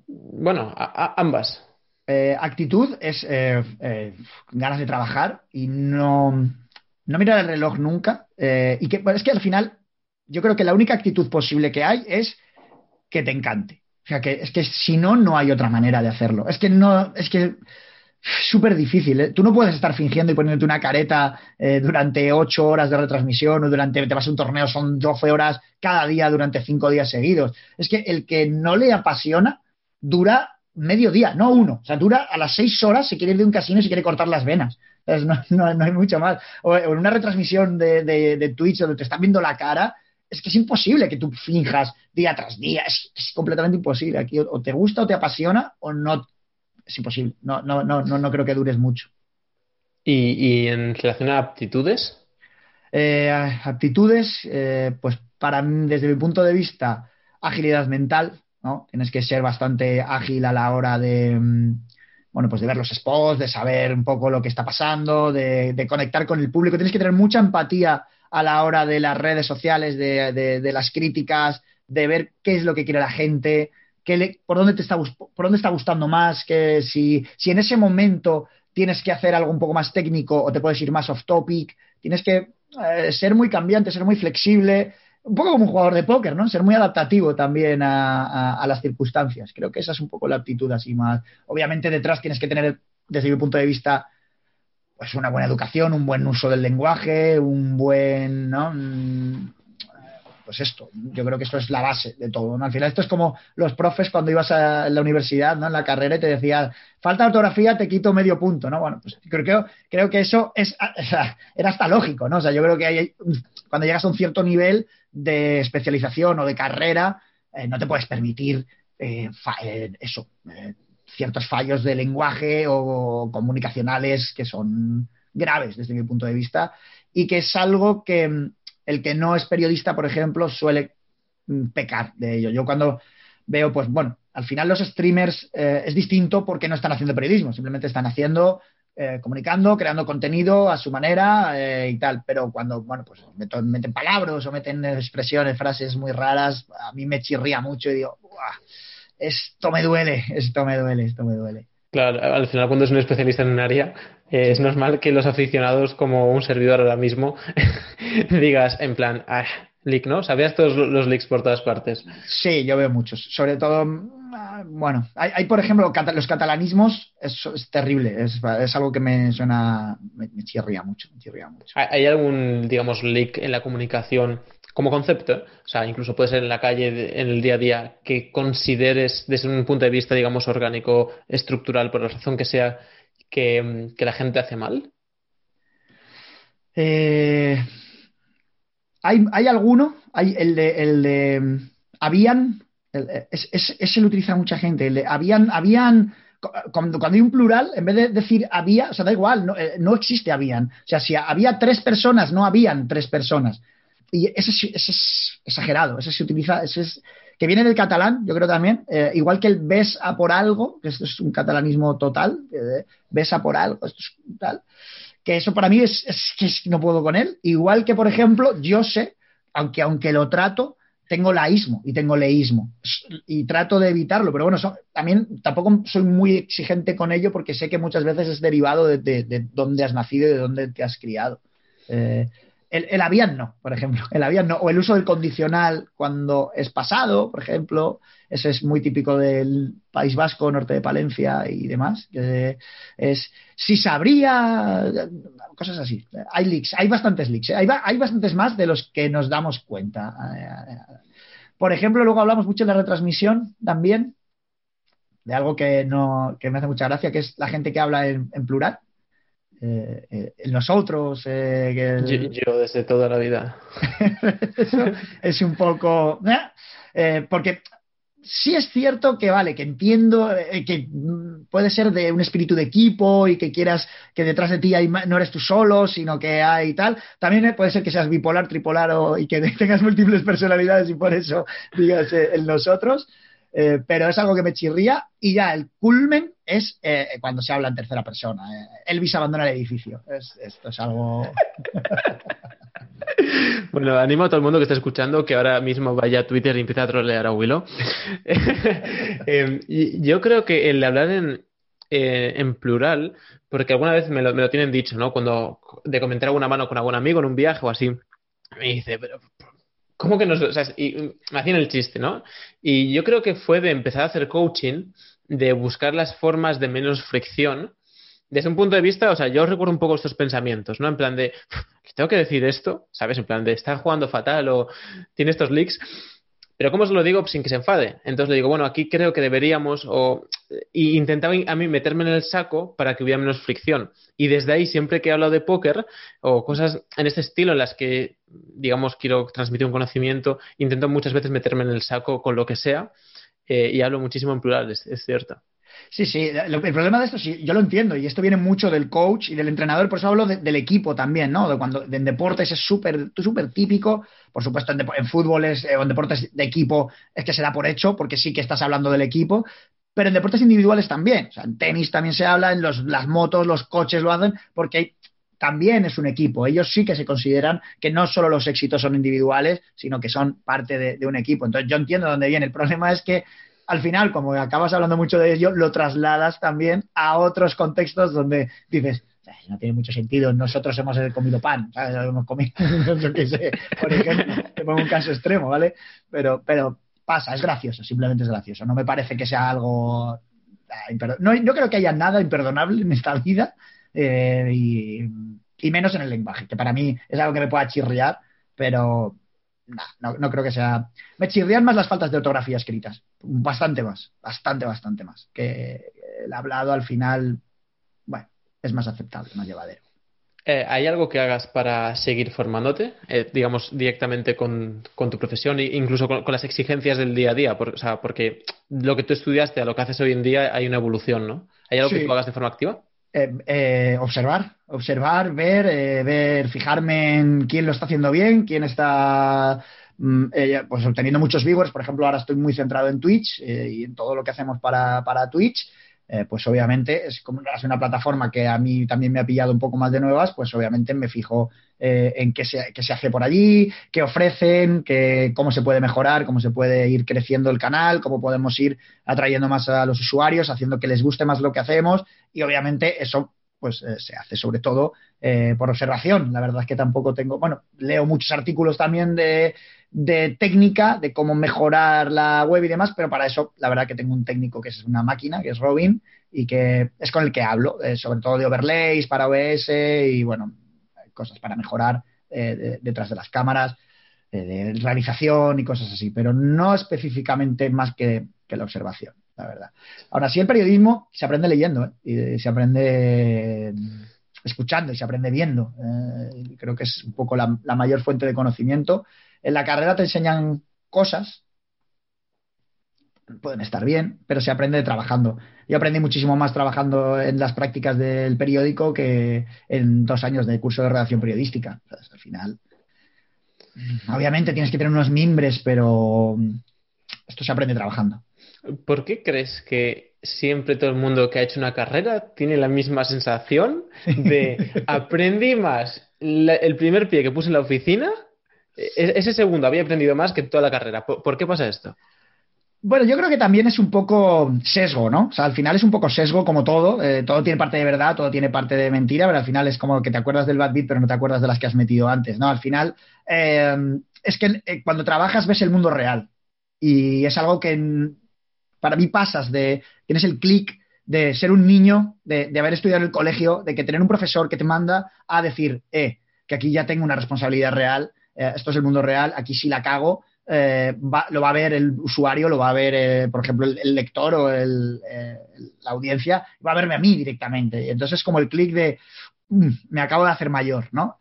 Bueno, ambas.
Eh, actitud es eh, eh, ganas de trabajar y no, no mirar el reloj nunca. y que es que al final, yo creo que la única actitud posible que hay es que te encante. O sea, que es que si no, no hay otra manera de hacerlo. Es que no, es que súper difícil. Tú no puedes estar fingiendo y poniéndote una careta durante ocho horas de retransmisión o durante, te vas a un torneo, son 12 horas cada día durante cinco días seguidos. Es que el que no le apasiona, dura medio día, no uno. O sea, dura a las seis horas si quiere ir de un casino y si quiere cortar las venas. no, hay mucho más. O, en una retransmisión de, de, Twitch donde te están viendo la cara, es que es imposible que tú finjas día tras día. Es, completamente imposible. Aquí o, te gusta o te apasiona o no. Es imposible. No, no, no, no, no creo que dures mucho.
¿Y, en relación a aptitudes?
Eh, aptitudes, eh, pues para desde mi punto de vista, agilidad mental, Tienes que ser bastante ágil a la hora de, mm, bueno, pues de ver los spots, de saber un poco lo que está pasando, de, conectar con el público. Tienes que tener mucha empatía a la hora de las redes sociales, de, las críticas, de ver qué es lo que quiere la gente, por, dónde te está, por dónde está gustando más, que si, si en ese momento tienes que hacer algo un poco más técnico o te puedes ir más off topic, tienes que eh, ser muy cambiante, ser muy flexible, un poco como un jugador de póker, ¿no? Ser muy adaptativo también a, las circunstancias. Creo que esa es un poco la actitud así más. Obviamente detrás tienes que tener, desde mi punto de vista, pues una buena educación, un buen uso del lenguaje, un buen, ¿no? Mm, pues esto, yo creo que esto es la base de todo. ¿no? Al final esto es como los profes cuando ibas a la universidad, ¿no? En la carrera y te decían, falta ortografía, te quito medio punto, ¿no? Bueno, pues creo, creo que eso es, era hasta lógico, ¿no? O sea, yo creo que hay, cuando llegas a un cierto nivel de especialización o de carrera, eh, no te puedes permitir eh, eh, eso, ciertos fallos de lenguaje o comunicacionales que son graves desde mi punto de vista y que es algo que mm, el que no es periodista, por ejemplo, suele mm, pecar de ello. Yo cuando veo, pues bueno, al final los streamers eh, es distinto porque no están haciendo periodismo, simplemente están haciendo, eh, comunicando, creando contenido a su manera eh, y tal. Pero cuando, bueno, pues meten, palabras o meten expresiones, frases muy raras, a mí me chirría mucho y digo, esto me duele, esto me duele, esto me duele.
Claro, al final cuando es un especialista en un área, eh, es normal que los aficionados, como un servidor ahora mismo, digas en plan, ah, leak, ¿no? ¿Sabías todos los leaks por todas partes?
Sí, yo veo muchos. Sobre todo, mm, bueno, hay, por ejemplo, los catalanismos, es, es terrible, es, es, algo que me suena, me, me, chirría mucho, me chirría mucho.
¿Hay algún, digamos, leak en la comunicación como concepto, o sea, incluso puede ser en la calle, en el día a día, que consideres desde un punto de vista, digamos, orgánico, estructural, por la razón que sea, que, la gente hace mal?
Eh, hay, hay, alguno, hay el de, el de habían, ese lo utiliza mucha gente, el de habían, habían, cuando, cuando, hay un plural, en vez de decir había, o sea, da igual, no, eh, no existe habían. O sea, si había tres personas, no habían tres personas y ese, es exagerado, ese se utiliza, ese es, que viene del catalán, yo creo también, eh, igual que el ves a por algo, que esto es un catalanismo total, eh, ves a por algo, esto es tal, que eso para mí es, que no puedo con él, igual que, por ejemplo, yo sé, aunque, aunque lo trato, tengo laísmo y tengo leísmo y trato de evitarlo, pero bueno, también tampoco soy muy exigente con ello porque sé que muchas veces es derivado de, de, dónde has nacido y de dónde te has criado. Eh, el, el habían no, por ejemplo. El habían no. O el uso del condicional cuando es pasado, por ejemplo. Ese es muy típico del País Vasco, norte de Palencia y demás. es si sabría, cosas así. Hay leaks, hay bastantes leaks. ¿eh? Hay, hay bastantes más de los que nos damos cuenta. Por ejemplo, luego hablamos mucho de la retransmisión también, de algo que, no, que me hace mucha gracia, que es la gente que habla en plural eh, eh, nosotros. Eh,
yo, desde toda la vida.
es un poco. porque sí es cierto que, vale, que entiendo que puede ser de un espíritu de equipo y que quieras que detrás de ti hay, no eres tú solo, sino que hay tal. También puede ser que seas bipolar, tripolar o, y que tengas múltiples personalidades y por eso digas el nosotros. Eh, pero es algo que me chirría y ya el culmen es eh, cuando se habla en tercera persona. Eh. Elvis abandona el edificio. esto es algo...
bueno, animo a todo el mundo que está escuchando que ahora mismo vaya a Twitter y empiece a trolear a Willow. yo creo que el hablar en, en plural, porque alguna vez me lo, me lo, tienen dicho, ¿no? Cuando de comentar alguna mano con algún amigo en un viaje o así, me dice, pero ¿Cómo que nos.? O sea, y, me hacían el chiste, ¿no? Y yo creo que fue de empezar a hacer coaching, de buscar las formas de menos fricción. Desde un punto de vista, o sea, yo recuerdo un poco estos pensamientos, ¿no? En plan de, tengo que decir esto, ¿sabes? En plan de, estar jugando fatal o tiene estos leaks. Pero ¿cómo se lo digo sin que se enfade? Entonces le digo, bueno, aquí creo que deberíamos, o intentaba a mí meterme en el saco para que hubiera menos fricción. Y desde ahí, siempre que he hablado de póker o cosas en este estilo en las que, digamos, quiero transmitir un conocimiento, intento muchas veces meterme en el saco con lo que sea eh, y hablo muchísimo en plural, es, cierto.
Sí, sí, el problema de esto, sí, yo lo entiendo, y esto viene mucho del coach y del entrenador, por eso hablo del equipo también, ¿no? De cuando en deportes es súper típico, por supuesto en, en fútbol es, eh, o en deportes de equipo es que se da por hecho, porque sí que estás hablando del equipo, pero en deportes individuales también. O sea, en tenis también se habla, en los, las motos, los coches lo hacen, porque también es un equipo. Ellos sí que se consideran que no solo los éxitos son individuales, sino que son parte de, un equipo. Entonces yo entiendo dónde viene. El problema es que al final, como acabas hablando mucho de ello, lo trasladas también a otros contextos donde dices, no tiene mucho sentido, nosotros hemos comido pan, ¿sabes? hemos comido, yo qué sé, por ejemplo, te pongo un caso extremo, ¿vale? Pero, pasa, es gracioso, simplemente es gracioso. No me parece que sea algo. Ah, no, creo que haya nada imperdonable en esta vida eh, y, menos en el lenguaje, que para mí es algo que me pueda chirriar, pero no, no, creo que sea. Me chirrían más las faltas de ortografía escritas, bastante más, bastante, bastante más. Que el hablado al final, bueno, es más aceptable, más llevadero.
Eh, ¿Hay algo que hagas para seguir formándote, eh, digamos, directamente con, tu profesión e incluso con, las exigencias del día a día? o sea, porque lo que tú estudiaste a lo que haces hoy en día hay una evolución, ¿no? ¿Hay algo que tú hagas de forma activa?
Eh, observar, observar, ver, ver, fijarme en quién lo está haciendo bien, quién está mm, pues obteniendo muchos viewers. Por ejemplo, ahora estoy muy centrado en Twitch y en todo lo que hacemos para, para Twitch. Eh, pues obviamente es como una plataforma que a mí también me ha pillado un poco más de nuevas, pues obviamente me fijo eh, en qué se, qué se, hace por allí, qué ofrecen, qué, cómo se puede mejorar, cómo se puede ir creciendo el canal, cómo podemos ir atrayendo más a los usuarios, haciendo que les guste más lo que hacemos y obviamente eso pues eh, se hace sobre todo por observación. La verdad es que tampoco tengo, bueno, leo muchos artículos también de, de técnica, de cómo mejorar la web y demás, pero para eso la verdad que tengo un técnico que es una máquina, que es Robin, y que es con el que hablo, eh, sobre todo de overlays para OBS y bueno, cosas para mejorar eh, detrás de las cámaras, eh, de realización y cosas así, pero no específicamente más que, la observación, la verdad. Ahora sí, el periodismo se aprende leyendo y se aprende escuchando y se aprende viendo. creo que es un poco la mayor fuente de conocimiento en la carrera te enseñan cosas, pueden estar bien, pero se aprende trabajando. Yo aprendí muchísimo más trabajando en las prácticas del periódico que en dos años de curso de redacción periodística. al final, obviamente tienes que tener unos mimbres, pero esto se aprende trabajando.
¿Por qué crees que siempre todo el mundo que ha hecho una carrera tiene la misma sensación de aprendí más el primer pie que puse en la oficina ese segundo había aprendido más que toda la carrera. ¿Por, qué pasa esto?
Bueno, yo creo que también es un poco sesgo, ¿no? O sea, al final es un poco sesgo como todo. Eh, todo tiene parte de verdad, todo tiene parte de mentira, pero al final es como que te acuerdas del bad beat, pero no te acuerdas de las que has metido antes, ¿no? Al final, eh, es que eh, cuando trabajas ves el mundo real. Y es algo que para mí pasas de. Tienes el clic de ser un niño, de, de, haber estudiado en el colegio, de que tener un profesor que te manda a decir, eh, que aquí ya tengo una responsabilidad real eh, esto es el mundo real, aquí si la cago, eh, lo va a ver el usuario, lo va a ver, eh, por ejemplo, el, lector o la audiencia, va a verme a mí directamente. Entonces es como el clic de, mm, me acabo de hacer mayor, ¿no?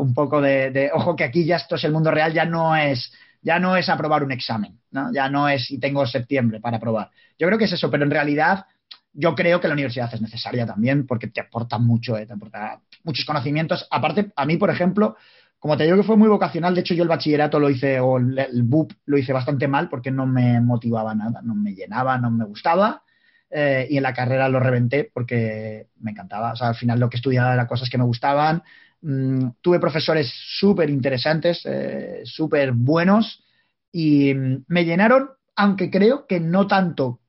un poco de, ojo que aquí ya esto es el mundo real, ya no es, ya no es aprobar un examen, ¿no? Ya no es y tengo septiembre para aprobar. Yo creo que es eso, pero en realidad yo creo que la universidad es necesaria también porque te aporta mucho, te aporta muchos conocimientos. Aparte, a mí, por ejemplo, como te digo que fue muy vocacional, de hecho yo el bachillerato lo hice, o el, BUP lo hice bastante mal porque no me motivaba nada, no me llenaba, no me gustaba. Eh, y en la carrera lo reventé porque me encantaba. O sea, al final lo que estudiaba eran cosas que me gustaban. Mm, tuve profesores súper interesantes, eh, súper buenos y mm, me llenaron, aunque creo que no tanto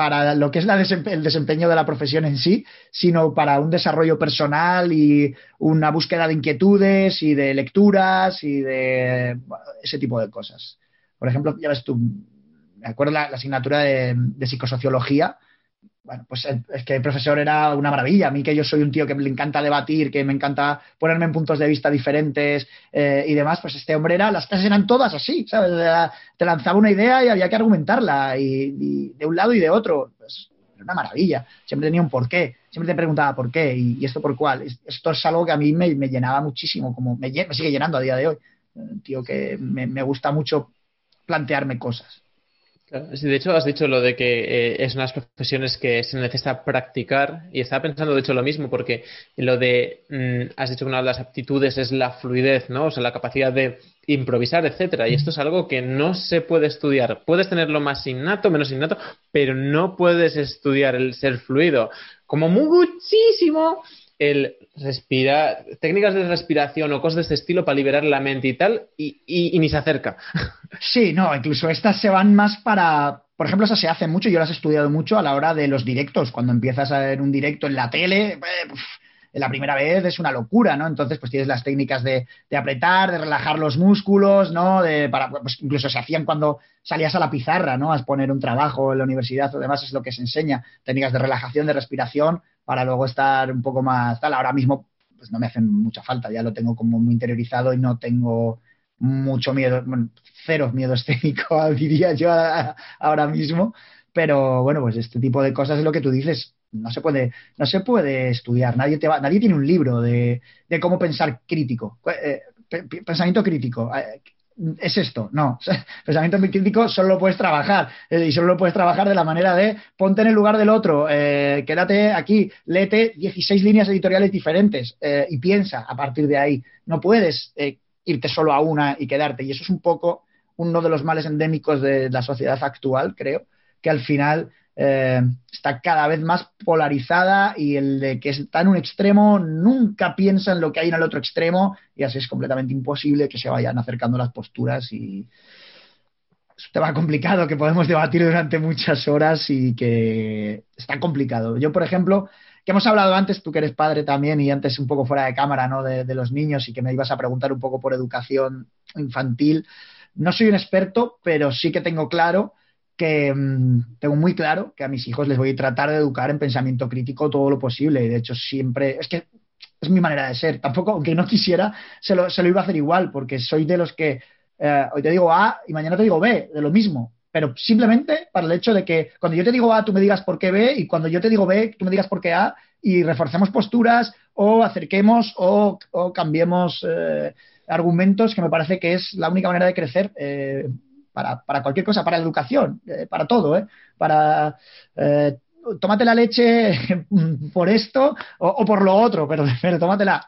para lo que es el desempeño de la profesión en sí, sino para un desarrollo personal y una búsqueda de inquietudes y de lecturas y de ese tipo de cosas. Por ejemplo, ya ves tú, me acuerdo la, la asignatura de, psicosociología, bueno, pues es que el profesor era una maravilla. A mí que yo soy un tío que le encanta debatir, que me encanta ponerme en puntos de vista diferentes eh, y demás, pues este hombre era, las clases eran todas así, ¿sabes? Te lanzaba una idea y había que argumentarla y, de un lado y de otro. Pues era una maravilla. Siempre tenía un porqué, siempre te preguntaba por qué y, esto por cuál. Esto es algo que a mí me, llenaba muchísimo, como me, sigue llenando a día de hoy. Tío que me gusta mucho plantearme cosas
de hecho, has dicho lo de que eh, es unas profesiones que se necesita practicar y estaba pensando, de hecho, lo mismo, porque lo de, mm, has dicho que una de las aptitudes es la fluidez, ¿no? O sea, la capacidad de improvisar, etcétera. Y esto es algo que no se puede estudiar. Puedes tenerlo más innato, menos innato, pero no puedes estudiar el ser fluido. Como muchísimo el respirar, técnicas de respiración o cosas de este estilo para liberar la mente y tal, y, ni se acerca.
Sí, no, incluso estas se van más para, por ejemplo, esas se hacen mucho, yo las he estudiado mucho a la hora de los directos, cuando empiezas a ver un directo en la tele, eh, la primera vez es una locura, ¿no? Entonces, pues tienes las técnicas de, apretar, de relajar los músculos, ¿no? De, para, pues incluso se hacían cuando salías a la pizarra, ¿no? A exponer un trabajo en la universidad o demás, es lo que se enseña, técnicas de relajación, de respiración, para luego estar un poco más tal. Ahora mismo pues no me hacen mucha falta, ya lo tengo como muy interiorizado y no tengo mucho miedo, bueno, cero miedo escénico, diría yo ahora mismo, pero bueno, pues este tipo de cosas es lo que tú dices, no se puede, no se puede estudiar. Nadie, te va, nadie tiene un libro de, de cómo pensar crítico, eh, pensamiento crítico. Eh, es esto, no. Pensamiento crítico solo lo puedes trabajar eh, y solo lo puedes trabajar de la manera de ponte en el lugar del otro, quédate aquí, léete 16 líneas editoriales diferentes y piensa a partir de ahí. No puedes irte solo a una y quedarte. Y eso es un poco uno de los males endémicos de la sociedad actual, creo, que al final eh, está cada vez más polarizada y el de que está en un extremo nunca piensa en lo que hay en el otro extremo y así es completamente imposible que se vayan acercando las posturas y es un tema complicado que podemos debatir durante muchas horas y que está complicado. Yo, por ejemplo, que hemos hablado antes, tú que eres padre también y antes un poco fuera de cámara, ¿no? De, de los niños y que me ibas a preguntar un poco por educación infantil. No soy un experto, pero sí que tengo claro que mm, tengo muy claro que a mis hijos les voy a tratar de educar en pensamiento crítico todo lo posible. De hecho, siempre, es que es mi manera de ser. Tampoco, aunque no quisiera, se lo, se lo iba a hacer igual, porque soy de los que eh, hoy te digo A y mañana te digo B, de lo mismo. Pero simplemente para el hecho de que cuando yo te digo A, tú me digas por qué B, y cuando yo te digo B, tú me digas por qué A, y reforcemos posturas, o acerquemos, o, cambiemos eh, argumentos, que me parece que es la única manera de crecer eh, para, para, cualquier cosa, para educación, eh, para todo, ¿eh? para eh, tómate la leche por esto o, por lo otro, pero, pero tómatela,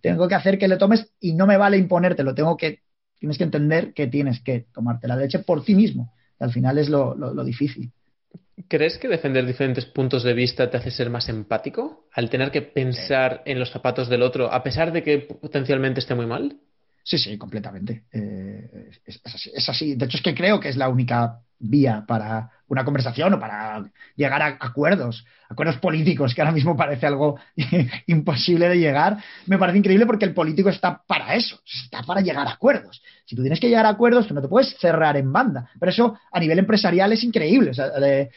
tengo que hacer que le tomes y no me vale imponértelo, tengo que, tienes que entender que tienes que tomarte la leche por ti mismo, al final es lo, lo, lo difícil.
¿Crees que defender diferentes puntos de vista te hace ser más empático al tener que pensar en los zapatos del otro, a pesar de que potencialmente esté muy mal?
Sí, sí, completamente. Eh, es, así, De hecho, es que creo que es la única vía para una conversación o para llegar a acuerdos, acuerdos políticos, que ahora mismo parece algo imposible de llegar. Me parece increíble porque el político está para eso, está para llegar a acuerdos. Si tú tienes que llegar a acuerdos, tú no te puedes cerrar en banda. Pero eso a nivel empresarial es increíble. O sea, de,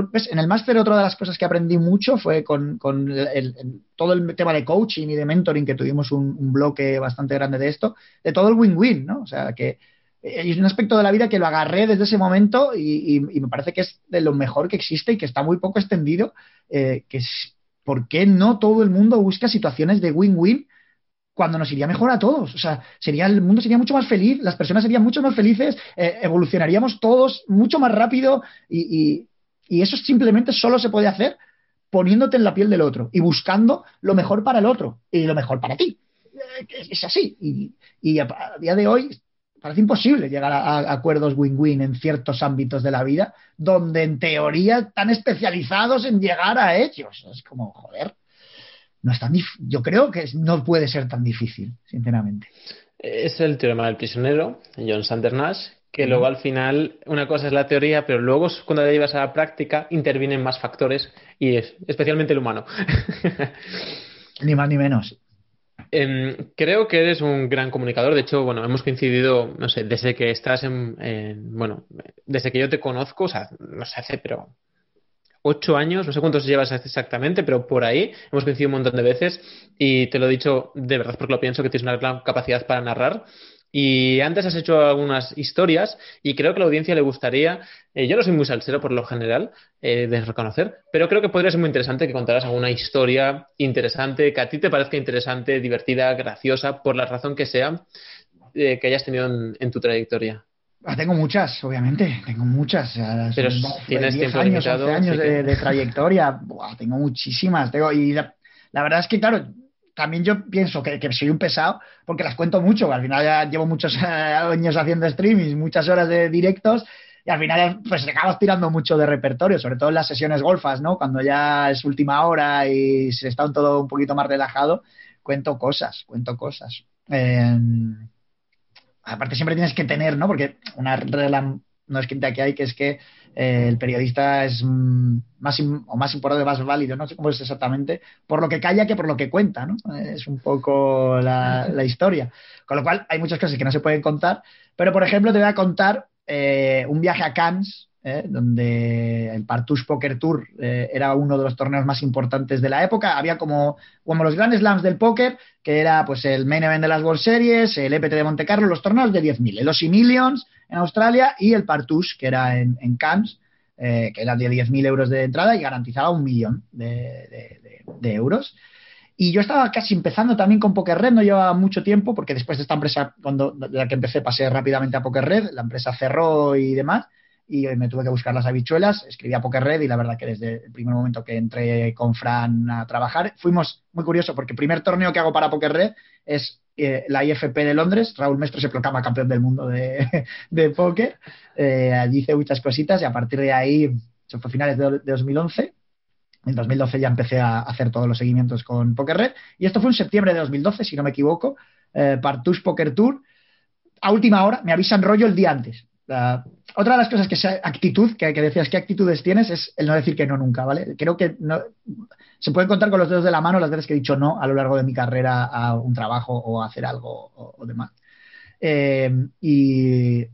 en el máster otra de las cosas que aprendí mucho fue con, todo el tema de coaching y de mentoring, que tuvimos un, bloque bastante grande de esto, de todo el win-win, ¿no? O sea, que es un aspecto de la vida que lo agarré desde ese momento y, me parece que es de lo mejor que existe y que está muy poco extendido, eh, que ¿por qué no todo el mundo busca situaciones de win-win? cuando nos iría mejor a todos. O sea, sería, el mundo sería mucho más feliz, las personas serían mucho más felices, eh, evolucionaríamos todos mucho más rápido y eso simplemente solo se puede hacer poniéndote en la piel del otro y buscando lo mejor para el otro y lo mejor para ti. Es así. Y, a, día de hoy parece imposible llegar a, acuerdos win-win en ciertos ámbitos de la vida donde en teoría están especializados en llegar a ellos. Es como, joder, no es tan yo creo que no puede ser tan difícil, sinceramente.
Es el teorema del prisionero, John Sanders Nash, que luego al final una cosa es la teoría, pero luego cuando la llevas a la práctica intervienen más factores y es especialmente el humano.
ni más ni menos.
Em, creo que eres un gran comunicador. De hecho, bueno, hemos coincidido, no sé, desde que estás en, bueno, desde que yo te conozco, o sea, no sé hace, pero ocho años, no sé cuántos llevas exactamente, pero por ahí hemos coincidido un montón de veces y te lo he dicho de verdad porque lo pienso que tienes una gran capacidad para narrar y antes has hecho algunas historias y creo que a la audiencia le gustaría, eh, yo no soy muy salsero por lo general, eh, de reconocer, pero creo que podría ser muy interesante que contaras alguna historia interesante, que a ti te parezca interesante, divertida, graciosa, por la razón que sea, eh, que hayas tenido en, tu trayectoria.
Ah, tengo muchas, obviamente, tengo muchas.
Pero tienes tiempo
años, años de, trayectoria, tengo muchísimas. Tengo, y la verdad es que, claro, también yo pienso que, soy un pesado porque las cuento mucho. Al final ya llevo muchos eh, años haciendo streamings, muchas horas de directos y al final pues acabas tirando mucho de repertorio, sobre todo en las sesiones golfas, ¿no? Cuando ya es última hora y se está todo un poquito más relajado, cuento cosas, cuento cosas. aparte siempre tienes que tener, ¿no? Porque una regla no es que hay, que es que eh, el periodista es mm, más o más importante, más válido, no sé cómo es exactamente, por lo que calla que por lo que cuenta, ¿no? Es un poco la, historia. Con lo cual hay muchas cosas que no se pueden contar, pero por ejemplo te voy a contar eh, un viaje a Cannes, ¿eh? donde el Partouche Poker Tour era uno de los torneos más importantes de la época. Había como, como los grandes slams del póker, que era pues el main event de las World Series, el EPT de Monte Carlo, los torneos de 10.000, los Millions, en Australia y el Partouche, que era en, Cannes, que era de 10.000 euros de entrada y garantizaba un millón de, de euros. Y yo estaba casi empezando también con Poker Red, no llevaba mucho tiempo, porque después de esta empresa, cuando de la que empecé, pasé rápidamente a Poker Red, la empresa cerró y demás, y me tuve que buscar las habichuelas, escribí a Poker Red y la verdad que desde el primer momento que entré con Fran a trabajar, fuimos muy curiosos porque el primer torneo que hago para Poker Red es eh, la IFP de Londres, Raúl Mestre se proclama campeón del mundo de, de póker, eh, hice muchas cositas y a partir de ahí, eso fue finales de, de 2011, en 2012 ya empecé a hacer todos los seguimientos con Poker Red. Y esto fue en septiembre de 2012, si no me equivoco. Eh, Partush Poker Tour. A última hora, me avisan rollo el día antes. Otra de las cosas que sea actitud, que, decías, ¿qué actitudes tienes? Es el no decir que no nunca, ¿vale? Creo que se puede contar con los dedos de la mano las veces que he dicho no a lo largo de mi carrera a un trabajo o a hacer algo o, demás. Eh, y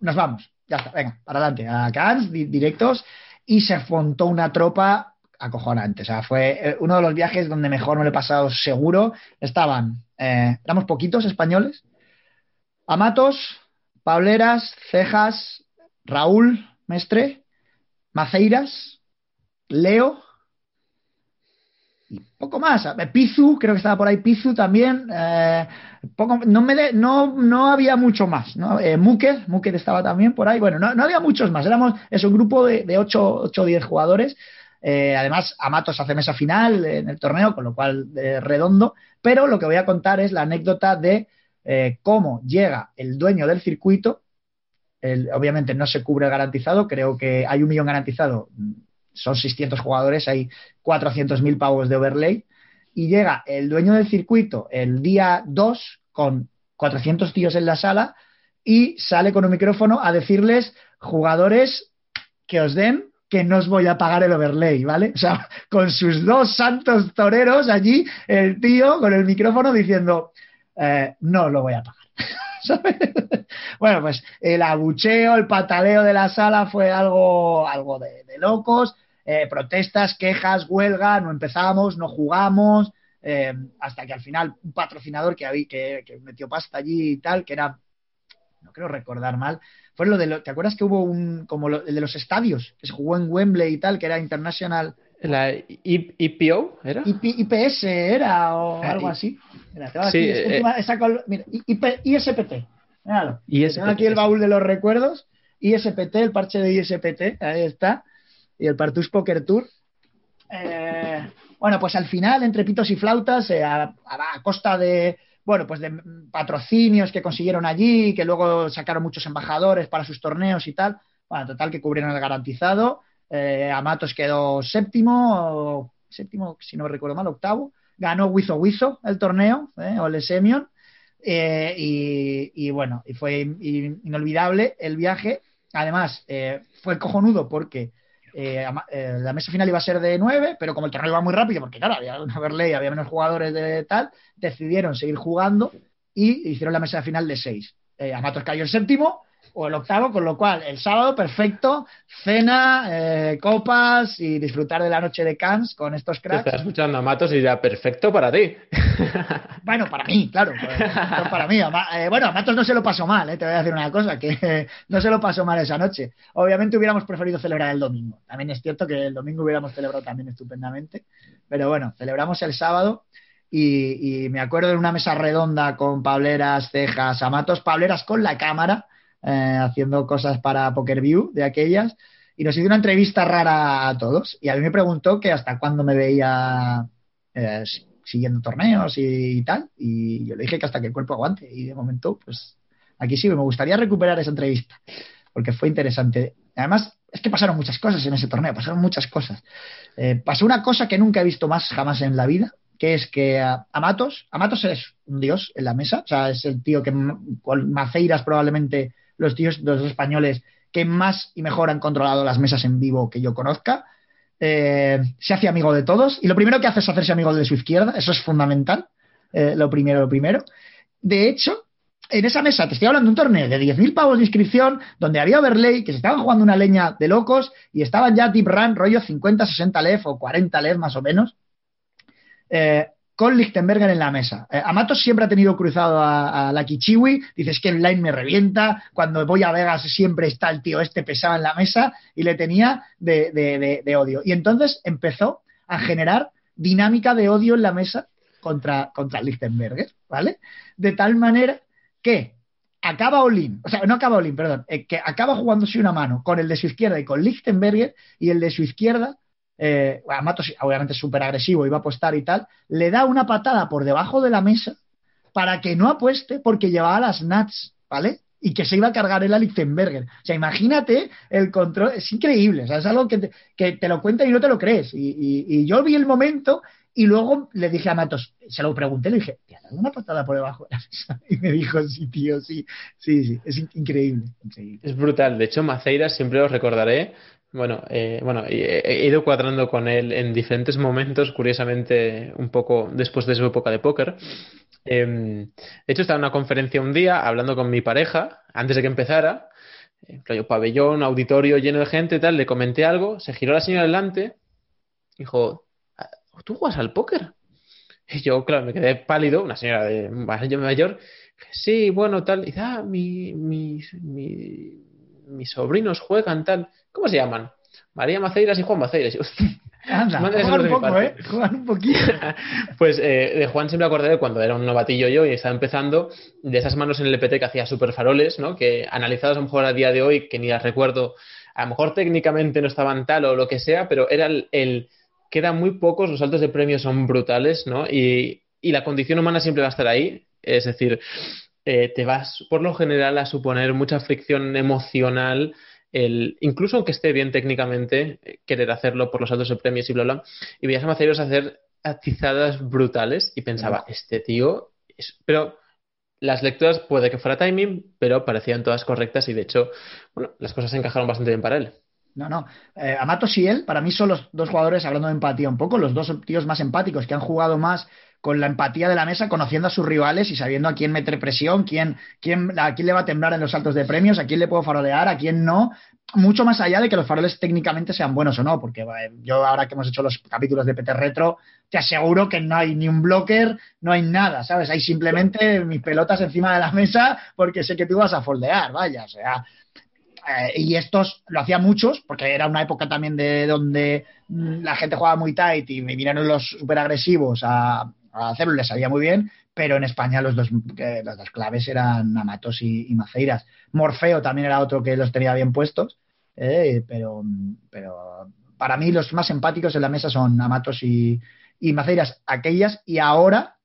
nos vamos, ya está, venga, para adelante, a Cannes, directos, y se montó una tropa acojonante. O sea, fue eh, uno de los viajes donde mejor me lo he pasado seguro. Estaban, eh, poquitos españoles. Amatos, Pauleras, Cejas, Raúl Mestre, Maceiras, Leo y poco más. Eh, Pizu, creo que estaba por ahí Pizu también. no, no había mucho más. ¿no? Eh, estaba también por ahí. Bueno, no, había muchos más. Éramos, es un grupo de, de 8 o 10 jugadores eh, además, Amatos hace mesa final en el torneo, con lo cual eh, redondo. Pero lo que voy a contar es la anécdota de eh, cómo llega el dueño del circuito. obviamente no se cubre garantizado, creo que hay un millón garantizado, son 600 jugadores, hay 400.000 pavos de overlay. Y llega el dueño del circuito el día 2 con 400 tíos en la sala y sale con un micrófono a decirles, jugadores, que os den que no os voy a pagar el overlay, ¿vale? O sea, con sus dos santos toreros allí, el tío con el micrófono diciendo, eh, no lo voy a pagar. bueno, pues el abucheo, el pataleo de la sala fue algo, algo de, locos. Eh, protestas, quejas, huelga, no empezamos, no jugamos, eh, hasta que al final un patrocinador que, había, que, que metió pasta allí y tal, que era, no creo recordar mal, fue lo de ¿te acuerdas que hubo un como el de los estadios que se jugó en Wembley y tal, que era International
la IPO era
IPS era o ah, algo así. Mira, sí, eh, mira, ISPT. Míralo. Tengo aquí el baúl de los recuerdos. ISPT, el parche de ISPT, ahí está. Y el Partus Poker Tour. Eh, bueno, pues al final, entre pitos y flautas, eh, a, costa de bueno, pues de patrocinios que consiguieron allí, que luego sacaron muchos embajadores para sus torneos y tal. Bueno, total que cubrieron el garantizado. Eh, Amatos quedó séptimo, séptimo, si no me recuerdo mal, octavo. Ganó Wizo Wizo el torneo, eh, o el Semion. Eh, y, bueno, y fue inolvidable el viaje. Además, eh, fue cojonudo porque eh, eh, la mesa final iba a ser de nueve, pero como el torneo iba muy rápido, porque claro, había una overlay, había menos jugadores de tal, decidieron seguir jugando y hicieron la mesa final de seis. Eh, Amatos cayó el séptimo, o el octavo, con lo cual el sábado perfecto, cena, eh, copas y disfrutar de la noche de Cannes con estos cracks.
estás escuchando a Matos y ya perfecto para ti.
Bueno, para mí, claro, para mí. Eh, bueno, a Matos no se lo pasó mal, eh, te voy a decir una cosa, que no se lo pasó mal esa noche. Obviamente hubiéramos preferido celebrar el domingo. También es cierto que el domingo hubiéramos celebrado también estupendamente, pero bueno, celebramos el sábado. Y, y me acuerdo de una mesa redonda con Pableras, Cejas, Amatos, Pableras con la cámara, eh, haciendo cosas para Poker View de aquellas, y nos hizo una entrevista rara a todos. Y a mí me preguntó que hasta cuándo me veía eh, siguiendo torneos y, tal, y yo le dije que hasta que el cuerpo aguante. Y de momento, pues aquí sí, me gustaría recuperar esa entrevista, porque fue interesante. Además, es que pasaron muchas cosas en ese torneo, pasaron muchas cosas. Eh, pasó una cosa que nunca he visto más jamás en la vida, que es que Amatos, Amatos es un dios en la mesa, o sea, es el tío que con Maceiras probablemente los tíos, los españoles que más y mejor han controlado las mesas en vivo que yo conozca. Eh, se hace amigo de todos y lo primero que hace es hacerse amigo de su izquierda, eso es fundamental, eh, lo primero, lo primero. De hecho, en esa mesa, te estoy hablando de un torneo de 10.000 pavos de inscripción, donde había overlay, que se estaban jugando una leña de locos y estaban ya deep run, rollo 50, 60 lef o 40 lef más o menos. Eh, con Lichtenberger en la mesa. Eh, Amatos siempre ha tenido cruzado a, la Kichiwi, dices que el line me revienta, cuando voy a Vegas siempre está el tío este pesado en la mesa y le tenía de, odio. Y entonces empezó a generar dinámica de odio en la mesa contra, contra Lichtenberger, ¿vale? De tal manera que acaba Olin, o sea, no acaba Olin, perdón, eh, que acaba jugándose una mano con el de su izquierda y con Lichtenberger y el de su izquierda eh, Matos obviamente súper agresivo, iba a apostar y tal, le da una patada por debajo de la mesa para que no apueste porque llevaba las Nats, ¿vale? Y que se iba a cargar el a Lichtenberger. O sea, imagínate el control, es increíble, o sea, es algo que te, lo cuenta y no te lo crees. Y, yo vi el momento y luego le dije a Matos, se lo pregunté, le dije, ¿te ha dado una patada por debajo de la mesa? Y me dijo, sí, tío, sí, sí, sí, es increíble.
Es brutal. De hecho, Maceiras siempre os recordaré bueno, eh, bueno, he ido cuadrando con él en diferentes momentos, curiosamente, un poco después de su época de póker. Em, de hecho, estaba en una conferencia un día hablando con mi pareja, antes de que empezara, pabellón, auditorio lleno de gente tal, le comenté algo, se giró la señora adelante, dijo, ah, ¿tú juegas al póker? Y yo, claro, me quedé pálido, una señora de mayor, sí, bueno, tal, y ah, mi, mi, mis sobrinos juegan tal. ¿Cómo se llaman? María Maceiras y Juan Maceiras.
Anda, juegan un poco, ¿eh? Juegan un poquito.
pues eh, de Juan siempre acordé cuando era un novatillo yo y estaba empezando, de esas manos en el EPT que hacía super faroles, ¿no? Que analizadas a lo mejor a día de hoy, que ni las recuerdo, a lo mejor técnicamente no estaban tal o lo que sea, pero era el, quedan muy pocos, los saltos de premio son brutales, ¿no? Y, y la condición humana siempre va a estar ahí. Es decir, eh, te vas por lo general a suponer mucha fricción emocional, el, incluso aunque esté bien técnicamente, eh, querer hacerlo por los altos de premios y bla, bla. Y veías a Maceiros hacer atizadas brutales y pensaba, este tío, pero las lecturas puede que fuera timing, pero parecían todas correctas y de hecho, bueno, las cosas se encajaron bastante bien para él.
No, no. Eh, Amatos y él, para mí son los dos jugadores, hablando de empatía un poco, los dos tíos más empáticos, que han jugado más con la empatía de la mesa, conociendo a sus rivales y sabiendo a quién meter presión, quién, quién, a quién le va a temblar en los saltos de premios, a quién le puedo farolear, a quién no, mucho más allá de que los faroles técnicamente sean buenos o no, porque yo ahora que hemos hecho los capítulos de PT Retro, te aseguro que no hay ni un blocker, no hay nada, ¿sabes? Hay simplemente mis pelotas encima de la mesa porque sé que tú vas a foldear, vaya, o sea, eh, y estos lo hacían muchos, porque era una época también de donde la gente jugaba muy tight y vinieron los super agresivos a, a hacerlo le salía muy bien, pero en España los dos, las dos claves eran Amatos y, Maceiras. Morfeo también era otro que los tenía bien puestos, eh, pero, pero para mí los más empáticos en la mesa son Amatos y, Maceiras, aquellas, y ahora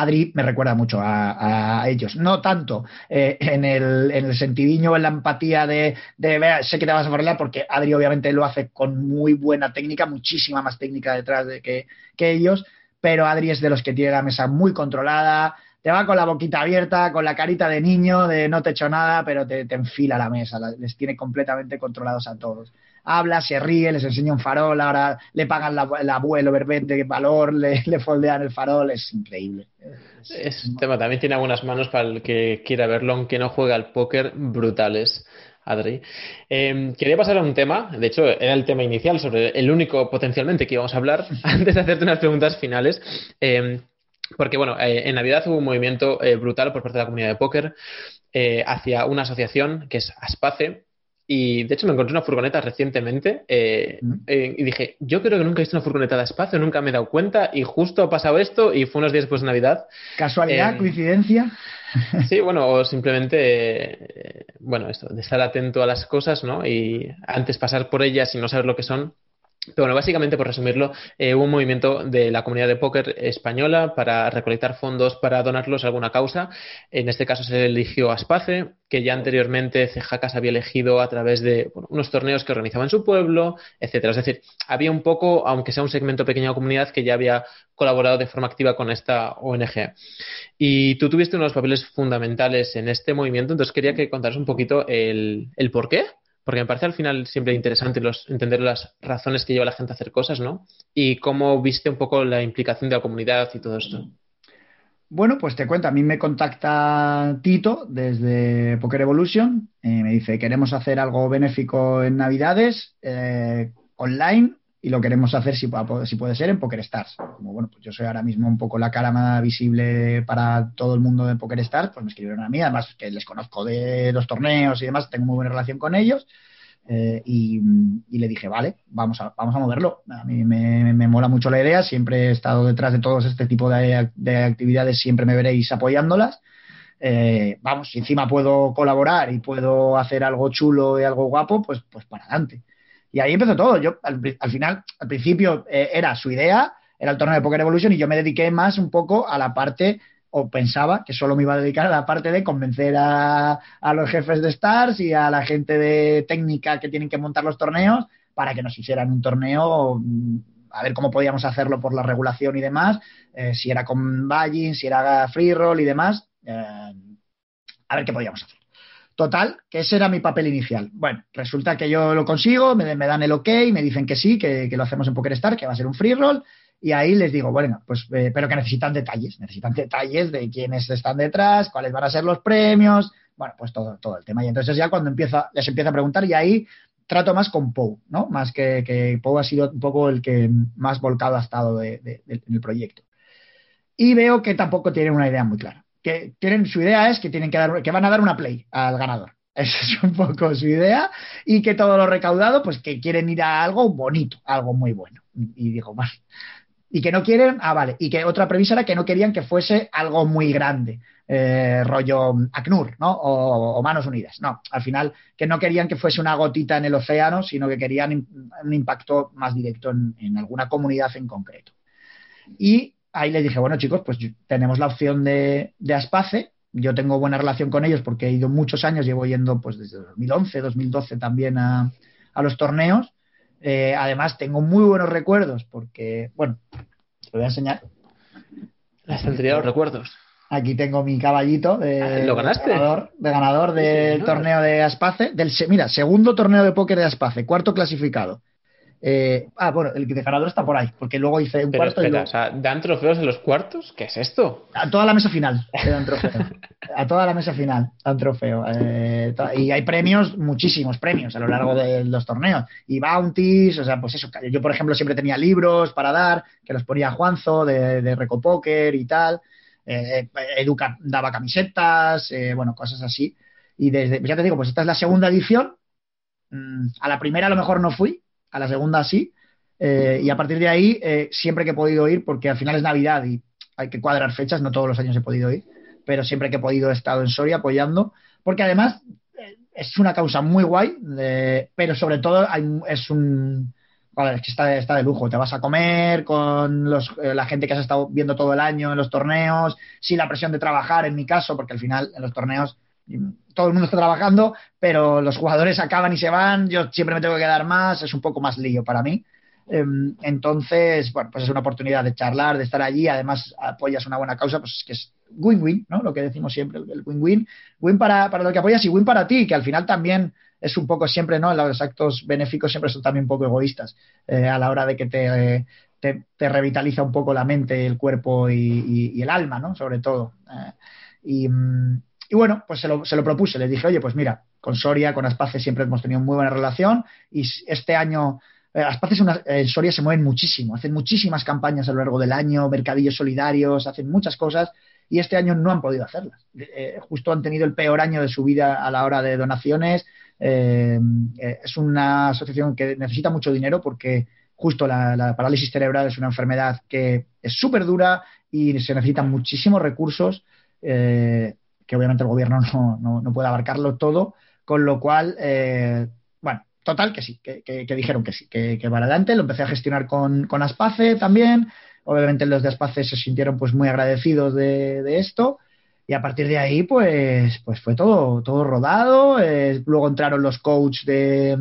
Adri me recuerda mucho a, ellos. No tanto eh, en, el, en, el, en la empatía de, de sé que te vas a farrear, porque Adri obviamente lo hace con muy buena técnica, muchísima más técnica detrás de que, que ellos, pero Adri es de los que tiene la mesa muy controlada, te va con la boquita abierta, con la carita de niño, de no te echo nada, pero te, enfila la mesa, les tiene completamente controlados a todos. Habla, se ríe, les enseña un farol, ahora le pagan la, el abuelo verbente valor, le, le, foldean el farol, es increíble.
Es, tema, también tiene algunas manos para el que quiera verlo, aunque no juega al póker, brutales. Adri. Em, quería pasar a un tema, de hecho era el tema inicial, sobre el único potencialmente que íbamos a hablar, antes de hacerte unas preguntas finales. Em, porque bueno, eh, en Navidad hubo un movimiento eh, brutal por parte de la comunidad de póker eh, hacia una asociación que es Aspace, y de hecho me encontré una furgoneta recientemente y dije, yo creo que nunca he visto una furgoneta de espacio, nunca me he dado cuenta y justo ha pasado esto y fue unos días después de Navidad.
¿Casualidad? Em, ¿Coincidencia?
Sí, bueno, o simplemente, bueno, esto, de estar atento a las cosas, ¿no? Y antes pasar por ellas y no saber lo que son, bueno, básicamente, por resumirlo, eh, un movimiento de la comunidad de póker española para recolectar fondos para donarlos a alguna causa. En este caso se eligió Aspace, que ya anteriormente Cejacas había elegido a través de unos torneos que organizaba en su pueblo, etcétera. Es decir, había un poco, aunque sea un segmento pequeño de comunidad, que ya había colaborado de forma activa con esta ONG. Y tú tuviste unos papeles fundamentales en este movimiento, entonces quería que contaras un poquito el, el por qué porque me parece al final siempre interesante los, entender las razones que lleva la gente a hacer cosas, ¿no? Y cómo viste un poco la implicación de la comunidad y todo esto.
Bueno, pues te cuento, a mí me contacta Tito desde Poker Evolution, eh, me dice, queremos hacer algo benéfico en Navidades, eh, online, y lo queremos hacer si, si puede ser en Poker Stars. Como bueno, pues yo soy ahora mismo un poco la cara más visible para todo el mundo de Poker Stars, pues me escribieron a mí, además que les conozco de los torneos y demás, tengo muy buena relación con ellos. Eh, y, le dije, vale, vamos a, vamos a moverlo. A mí me, mola mucho la idea, siempre he estado detrás de todos este tipo de, actividades, siempre me veréis apoyándolas. Eh, vamos, si encima puedo colaborar y puedo hacer algo chulo y algo guapo, pues, pues para adelante. Y ahí empezó todo. Yo, al, final, al principio eh, era su idea, era el torneo de Poker Evolution y yo me dediqué más un poco a la parte, o pensaba que solo me iba a dedicar a la parte de convencer a, los jefes de Stars y a la gente de técnica que tienen que montar los torneos para que nos hicieran un torneo mm, a ver cómo podíamos hacerlo por la regulación y demás, eh, si era con Ballin, si era free roll y demás, eh, a ver qué podíamos hacer. Total, que ese era mi papel inicial. Bueno, resulta que yo lo consigo, me, dan el ok, me dicen que sí, que, lo hacemos en PokerStar, que va a ser un free roll, y ahí les digo, bueno, pues, eh, pero que necesitan detalles, necesitan detalles de quiénes están detrás, cuáles van a ser los premios, bueno, pues todo, todo el tema. Y entonces ya cuando empieza, les empieza a preguntar, y ahí trato más con Pou, ¿no? Más que, que Pou ha sido un poco el que más volcado ha estado en el proyecto. Y veo que tampoco tienen una idea muy clara que tienen su idea es que tienen que dar que van a dar una play al ganador. Esa es un poco su idea y que todo lo recaudado, pues que quieren ir a algo bonito, algo muy bueno. Y digo, más y que no quieren, ah, vale, y que otra premisa era que no querían que fuese algo muy grande, eh, rollo ACNUR, ¿no? O, Manos Unidas. No, al final que no querían que fuese una gotita en el océano, sino que querían un impacto más directo en, en alguna comunidad en concreto. Y ahí les dije, bueno chicos, pues tenemos la opción de, de Aspace. Yo tengo buena relación con ellos porque he ido muchos años, llevo yendo pues desde 2011, 2012 también a, los torneos. Eh, además, tengo muy buenos recuerdos porque, bueno, te voy a enseñar.
Las tendría los recuerdos.
Aquí tengo mi caballito de,
ah, ¿Lo ganaste?
ganador, de ganador del torneo de Aspace. Del, mira, segundo torneo de póker de Aspace, cuarto clasificado. Eh, ah, bueno, el de ganador está por ahí, porque luego hice un cuarto.
y o sea, ¿dan trofeos en los cuartos? ¿Qué es esto?
A toda la mesa final dan trofeo. a toda la mesa final dan trofeo. Eh, y hay premios, muchísimos premios a lo largo de los torneos. Y bounties, o sea, pues eso. Yo, por ejemplo, siempre tenía libros para dar, que los ponía Juanzo de, de Recopoker y tal. Eh, Educa daba camisetas, bueno, cosas así. Y desde, ya te digo, pues esta es la segunda edición. Mm, a la primera a lo mejor no fui, a la segunda sí. Eh, y a partir de ahí, eh, siempre que he podido ir, porque al final es Navidad y hay que cuadrar fechas, no todos los años he podido ir, pero siempre que he podido he estado en Soria apoyando, porque además eh, es una causa muy guay, pero sobre todo es un... está, está, de lujo, te vas a comer con los, la gente que has estado viendo todo el año en los torneos, sin la presión de trabajar, en mi caso, porque al final en los torneos todo el mundo está trabajando, pero los jugadores acaban y se van, yo siempre me tengo que quedar más, es un poco más lío para mí. Em, entonces, bueno, pues es una oportunidad de charlar, de estar allí, además apoyas una buena causa, pues es que es win-win, ¿no? Lo que decimos siempre, el win-win, win para, para lo que apoyas y win para ti, que al final también es un poco siempre, ¿no? Los actos benéficos siempre son también un poco egoístas eh, a la hora de que te, te, revitaliza un poco la mente, el cuerpo y, el alma, ¿no? Sobre todo. Eh, y, mm, y bueno, pues se lo, se lo propuse, le dije, oye, pues mira, con Soria, con Aspace siempre hemos tenido muy buena relación y este año eh, Aspace en Soria se mueven muchísimo, hacen muchísimas campañas a lo largo del año, mercadillos solidarios, hacen muchas cosas y este año no han podido hacerlas. Eh, justo han tenido el peor año de su vida a la hora de donaciones. Eh, es una asociación que necesita mucho dinero porque justo la, parálisis cerebral es una enfermedad que es súper dura y se necesitan muchísimos recursos que obviamente el gobierno no, puede abarcarlo todo, con lo cual, eh, bueno, total que sí, que, dijeron que sí, que, que, para adelante, lo empecé a gestionar con, con Aspace también, obviamente los de Aspace se sintieron pues muy agradecidos de, esto, y a partir de ahí, pues, pues fue todo, todo rodado. Eh, luego entraron los coaches de,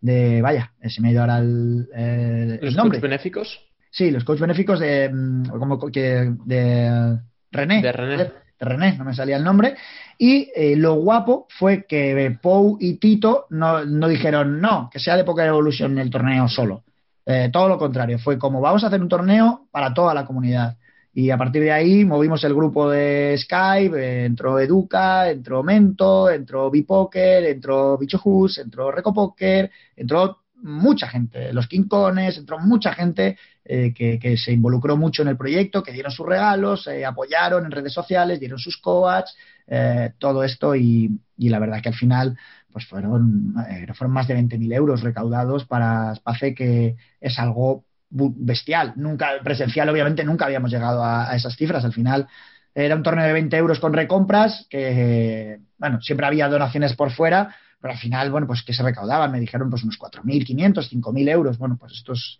de vaya, se me ha ido ahora el,
eh, ¿Los nombre. benéficos?
Sí, los coaches benéficos de, mm, como que, de René.
De René.
René, no me salía el nombre. Y eh, lo guapo fue que Pou y Tito no, dijeron no, que sea de Poker Evolution en el torneo solo. Eh, todo lo contrario, fue como vamos a hacer un torneo para toda la comunidad. Y a partir de ahí movimos el grupo de Skype, eh, entró Educa, entró Mento, entró Bipoker, entró Bicho entró Recopoker, entró mucha gente, los Quincones, entró mucha gente eh, que, se involucró mucho en el proyecto, que dieron sus regalos, eh, apoyaron en redes sociales, dieron sus coats, eh, todo esto y, la verdad que al final pues fueron, fueron más de 20.000 euros recaudados para Space, que es algo bestial. Nunca, presencial, obviamente, nunca habíamos llegado a, a esas cifras. Al final, era un torneo de 20 euros con recompras, que, bueno, siempre había donaciones por fuera, pero al final, bueno, pues que se recaudaban, me dijeron pues unos 4.500, 5.000 euros, bueno, pues esto es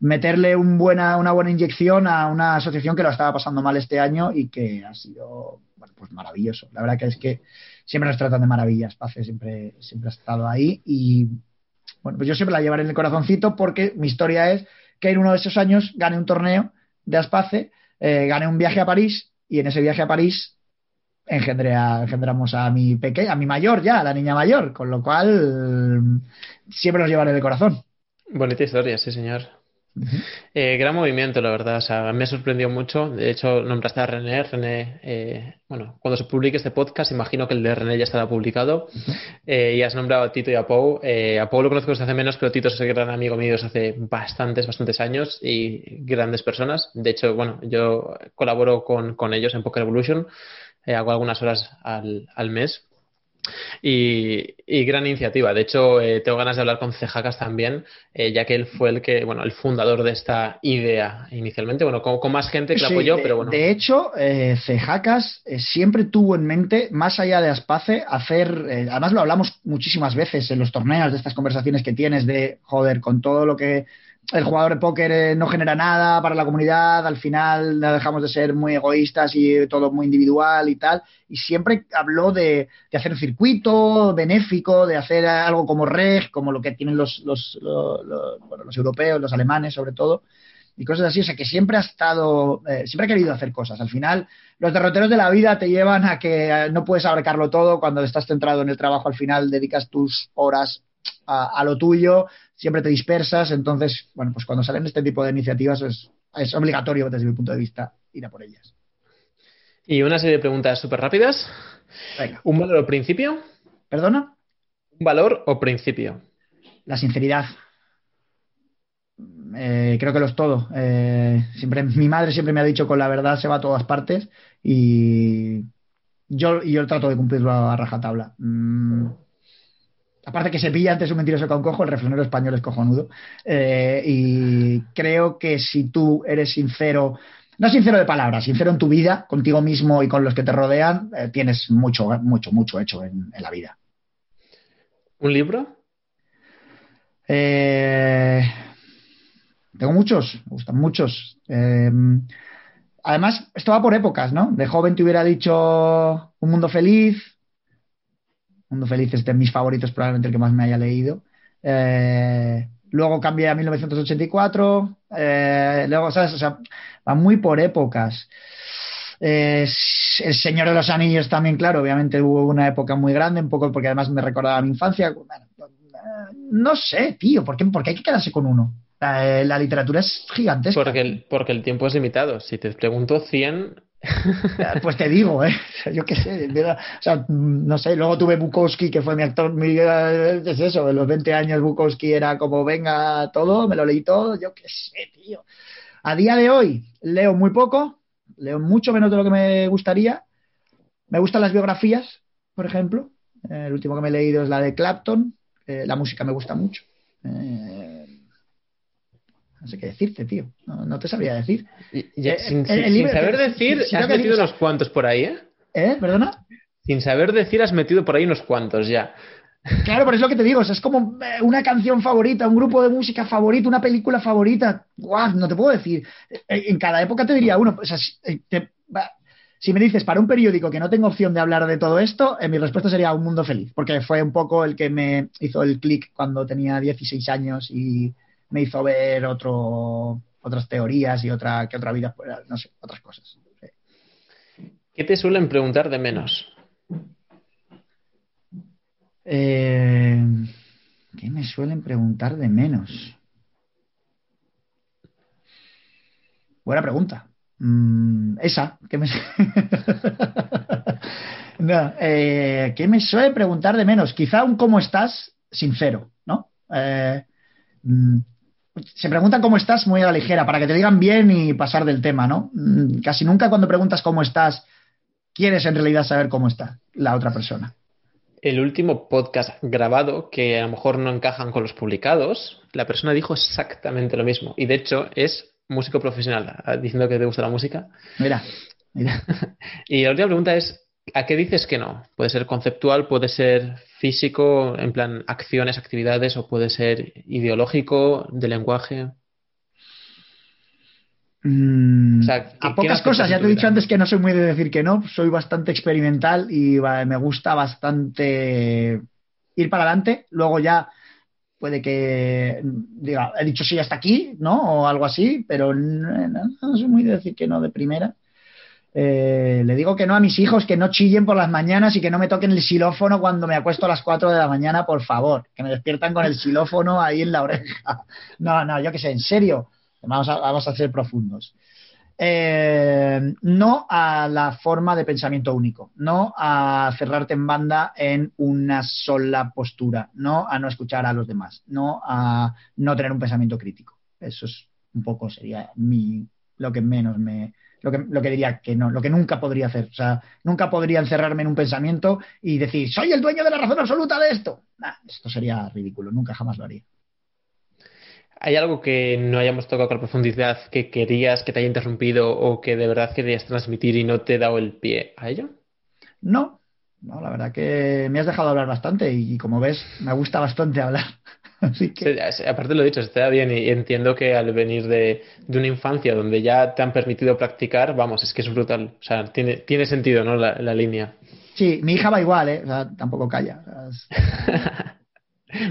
meterle un buena, una buena inyección a una asociación que lo estaba pasando mal este año y que ha sido, bueno, pues maravilloso. La verdad que es que siempre nos tratan de maravillas, Pace siempre, siempre ha estado ahí y, bueno, pues yo siempre la llevaré en el corazoncito porque mi historia es que en uno de esos años gané un torneo de Aspace, eh, gané un viaje a París y en ese viaje a París engendré a, engendramos a mi pequeña, a mi mayor ya, a la niña mayor, con lo cual siempre nos llevaré de corazón.
Bonita historia, sí, señor. Eh, gran movimiento, la verdad. O sea, me sorprendió mucho. De hecho, nombraste a René. René, eh, bueno, cuando se publique este podcast, imagino que el de René ya estará publicado. Eh, y has nombrado a Tito y a Pau. a Pau lo conozco desde hace menos, pero Tito es un gran amigo mío desde hace bastantes, bastantes años y grandes personas. De hecho, bueno, yo colaboro con, con ellos en Poker Evolution. Hago algunas horas al, al mes y, gran iniciativa. De hecho, eh, tengo ganas de hablar con Cejacas también, eh, ya que él fue el que, bueno, el fundador de esta idea inicialmente. Bueno, con, más gente que la apoyó, pero bueno.
De hecho, eh, Cejacas siempre tuvo en mente, más allá de Aspace, hacer. además, lo hablamos muchísimas veces en los torneos de estas conversaciones que tienes de, joder, con todo lo que el jugador de póker eh, no genera nada para la comunidad, al final dejamos de ser muy egoístas y todo muy individual y tal. Y siempre habló de, hacer un circuito benéfico, de hacer algo como REG, como lo que tienen los, los, los, europeos, los alemanes sobre todo, y cosas así. O sea, que siempre ha estado, eh, siempre ha querido hacer cosas. Al final, los derroteros de la vida te llevan a que eh, no puedes abarcarlo todo. Cuando estás centrado en el trabajo, al final dedicas tus horas a, lo tuyo, siempre te dispersas, entonces, bueno, pues cuando salen este tipo de iniciativas es, es obligatorio desde mi punto de vista ir a por ellas.
Y una serie de preguntas súper rápidas. ¿Un valor o principio?
¿Perdona?
¿Un valor o principio?
La sinceridad. Eh, creo que lo es todo. Eh, siempre, mi madre siempre me ha dicho con la verdad se va a todas partes y yo, y yo trato de cumplirlo a rajatabla. Mm, aparte que se pilla antes un mentiroso con cojo, el refranero español es cojonudo. Eh, y creo que si tú eres sincero, no sincero de palabras, sincero en tu vida, contigo mismo y con los que te rodean, eh, tienes mucho, mucho, mucho hecho en, la vida.
¿Un libro?
Eh, tengo muchos, me gustan muchos. además, esto va por épocas, ¿no? De joven te hubiera dicho Un Mundo Feliz, Mundo Feliz es de mis favoritos, probablemente el que más me haya leído. Eh, luego cambié a 1984. Eh, luego, ¿sabes? O sea, va muy por épocas. el Señor de los Anillos también, claro, obviamente hubo una época muy grande, un poco porque además me recordaba mi infancia. no sé, tío, ¿por qué, hay que quedarse con uno? La, la literatura es gigantesca.
Porque el, porque el tiempo es limitado. Si te pregunto 100,
Pues te digo, ¿eh? Yo qué sé, o sea, no sé, luego tuve Bukowski, que fue mi actor, mi, es eso, de los 20 años Bukowski era como, venga, todo, me lo leí todo, yo qué sé, tío. A día de hoy leo muy poco, leo mucho menos de lo que me gustaría. Me gustan las biografías, por ejemplo. el último que me he leído es la de Clapton, la música me gusta mucho. Eh, no sé qué decirte, tío. No, te sabría decir.
Eh, sin, saber decir, has metido unos cuantos por ahí, ¿eh?
¿Eh? ¿Perdona?
Sin saber decir, has metido por ahí unos cuantos ya.
Claro, pero es lo que te digo, es como eh, una canción favorita, un grupo de música favorito, una película favorita. ¡Guau! No te puedo decir. Eh, en cada época te diría uno. si me dices para un periódico que no tengo opción de hablar de todo esto, mi respuesta sería Un Mundo Feliz, porque fue un poco el que me hizo el clic cuando tenía 16 años y, me hizo ver otro, otras teorías y otra, que otra vida, no sé, otras cosas.
¿Qué te suelen preguntar de menos?
Eh, ¿Qué me suelen preguntar de menos? Buena pregunta. Mm, esa, ¿qué me... no, eh, ¿qué me suele preguntar de menos? Quizá un cómo estás sincero, ¿no? Eh, mm, se preguntan cómo estás muy a la ligera, para que te digan bien y pasar del tema, ¿no? Mm, casi nunca cuando preguntas cómo estás, quieres en realidad saber cómo está la otra persona.
El último podcast grabado, que a lo mejor no encajan con los publicados, la persona dijo exactamente lo mismo. Y de hecho es músico profesional, diciendo que te gusta la música.
Mira, mira.
y la última pregunta es, ¿A qué dices que no? Puede ser conceptual, puede ser físico, en plan acciones, actividades, o puede ser ideológico, de lenguaje.
Mm, a pocas cosas, ya te he dicho antes que no soy muy de decir que no, soy bastante experimental y me gusta bastante ir para adelante, luego ya puede que diga, he dicho sí hasta aquí, ¿no? O algo así, pero no, no soy muy de decir que no de primera. Eh, le digo que no a mis hijos, que no chillen por las mañanas y que no me toquen el xilófono cuando me acuesto a las 4 de la mañana, por favor, que me despiertan con el xilófono ahí en la oreja. No, no, yo qué sé, en serio, vamos a, vamos a ser profundos. Eh, no a la forma de pensamiento único, no a cerrarte en banda en una sola postura, no a no escuchar a los demás, no a no tener un pensamiento crítico. Eso es un poco sería mi, lo que menos me, lo que, diría que no, lo que nunca podría hacer. O sea, nunca podría encerrarme en un pensamiento y decir, soy el dueño de la razón absoluta de esto. esto sería ridículo, nunca jamás lo haría.
¿Hay algo que no hayamos tocado con profundidad que querías que te haya interrumpido o que de verdad querías transmitir y no te he dado el pie a ello?
No, no, la verdad que me has dejado hablar bastante y como ves, me gusta bastante hablar.
aparte lo dicho, está bien y entiendo que al venir de, una infancia donde ya te han permitido practicar, vamos, es que es brutal. O sea, tiene, tiene sentido, ¿no? La, línea.
Sí, mi hija va igual, ¿eh? O sea, tampoco calla.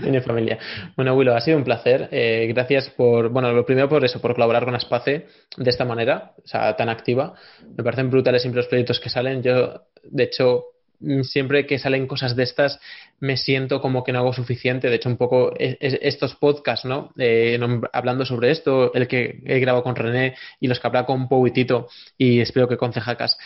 Tiene familia. Bueno, Willow, ha sido un placer. Eh, gracias por, bueno, lo primero por eso, por colaborar con Aspace de esta manera, o sea, tan activa. Me parecen brutales siempre los proyectos que salen. Yo, de hecho, siempre que salen cosas de estas me siento como que no hago suficiente. De hecho, un poco estos podcasts, ¿no? Eh, hablando sobre esto, el que he grabado con René y los que habrá con Pau y Tito y espero que con Cejacas,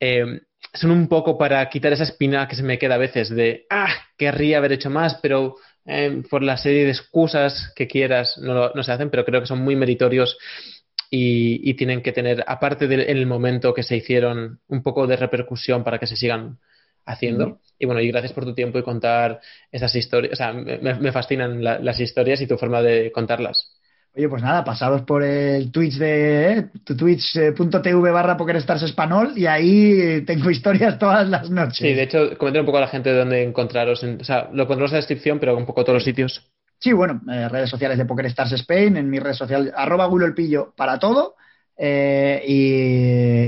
eh, son un poco para quitar esa espina que se me queda a veces de, ah, querría haber hecho más, pero eh, por la serie de excusas que quieras no, se hacen, pero creo que son muy meritorios y, tienen que tener, aparte del en el momento que se hicieron, un poco de repercusión para que se sigan haciendo. Y bueno, y gracias por tu tiempo y contar esas historias. O sea, me, fascinan las historias y tu forma de contarlas.
Oye, pues nada, pasados por el Twitch de eh, twitch.tv barra PokerStars Español y ahí tengo historias todas las noches.
Sí, de hecho, comenté un poco a la gente de dónde encontraros. o sea, lo pondremos en la descripción, pero un poco todos los sitios.
Sí, bueno, eh, redes sociales de PokerStars Spain, en mi red social, arroba el Pillo para todo. Eh,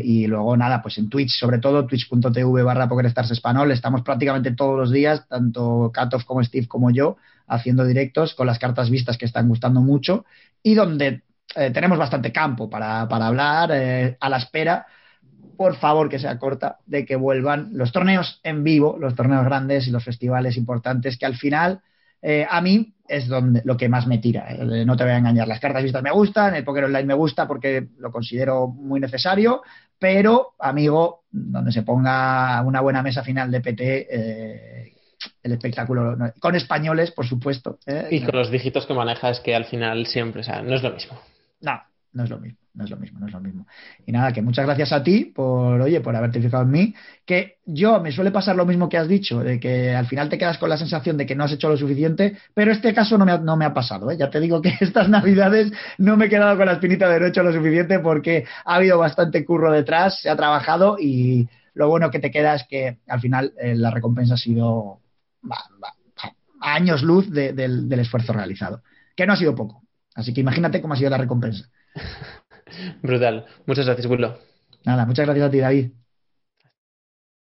y, luego nada, pues en Twitch, sobre todo twitch.tv barra PokerStars Español, estamos prácticamente todos los días, tanto Katov como Steve como yo, haciendo directos con las cartas vistas que están gustando mucho y donde eh, tenemos bastante campo para, hablar eh, a la espera. Por favor, que sea corta, de que vuelvan los torneos en vivo, los torneos grandes y los festivales importantes, que al final a mí es donde, lo que más me tira. ¿eh? No te voy a engañar. Las cartas vistas me gustan, el póker online me gusta porque lo considero muy necesario, pero, amigo, donde se ponga una buena mesa final de PT, eh, el espectáculo, con españoles, por supuesto.
¿eh? Y con los dígitos que manejas, que al final siempre, o sea, no es lo mismo.
No, no es lo mismo no es lo mismo, no es lo mismo. Y nada, que muchas gracias a ti por, oye, por haberte fijado en mí, que yo me suele pasar lo mismo que has dicho, de que al final te quedas con la sensación de que no has hecho lo suficiente, pero este caso no me ha, no me ha pasado, ¿eh? ya te digo que estas navidades no me he quedado con la espinita de no he hecho lo suficiente porque ha habido bastante curro detrás, se ha trabajado y lo bueno que te queda es que al final eh, la recompensa ha sido años luz del esfuerzo realizado, que no ha sido poco. Así que imagínate cómo ha sido la recompensa.
Brutal. Muchas gracias, Willow.
Nada, muchas gracias a ti, David.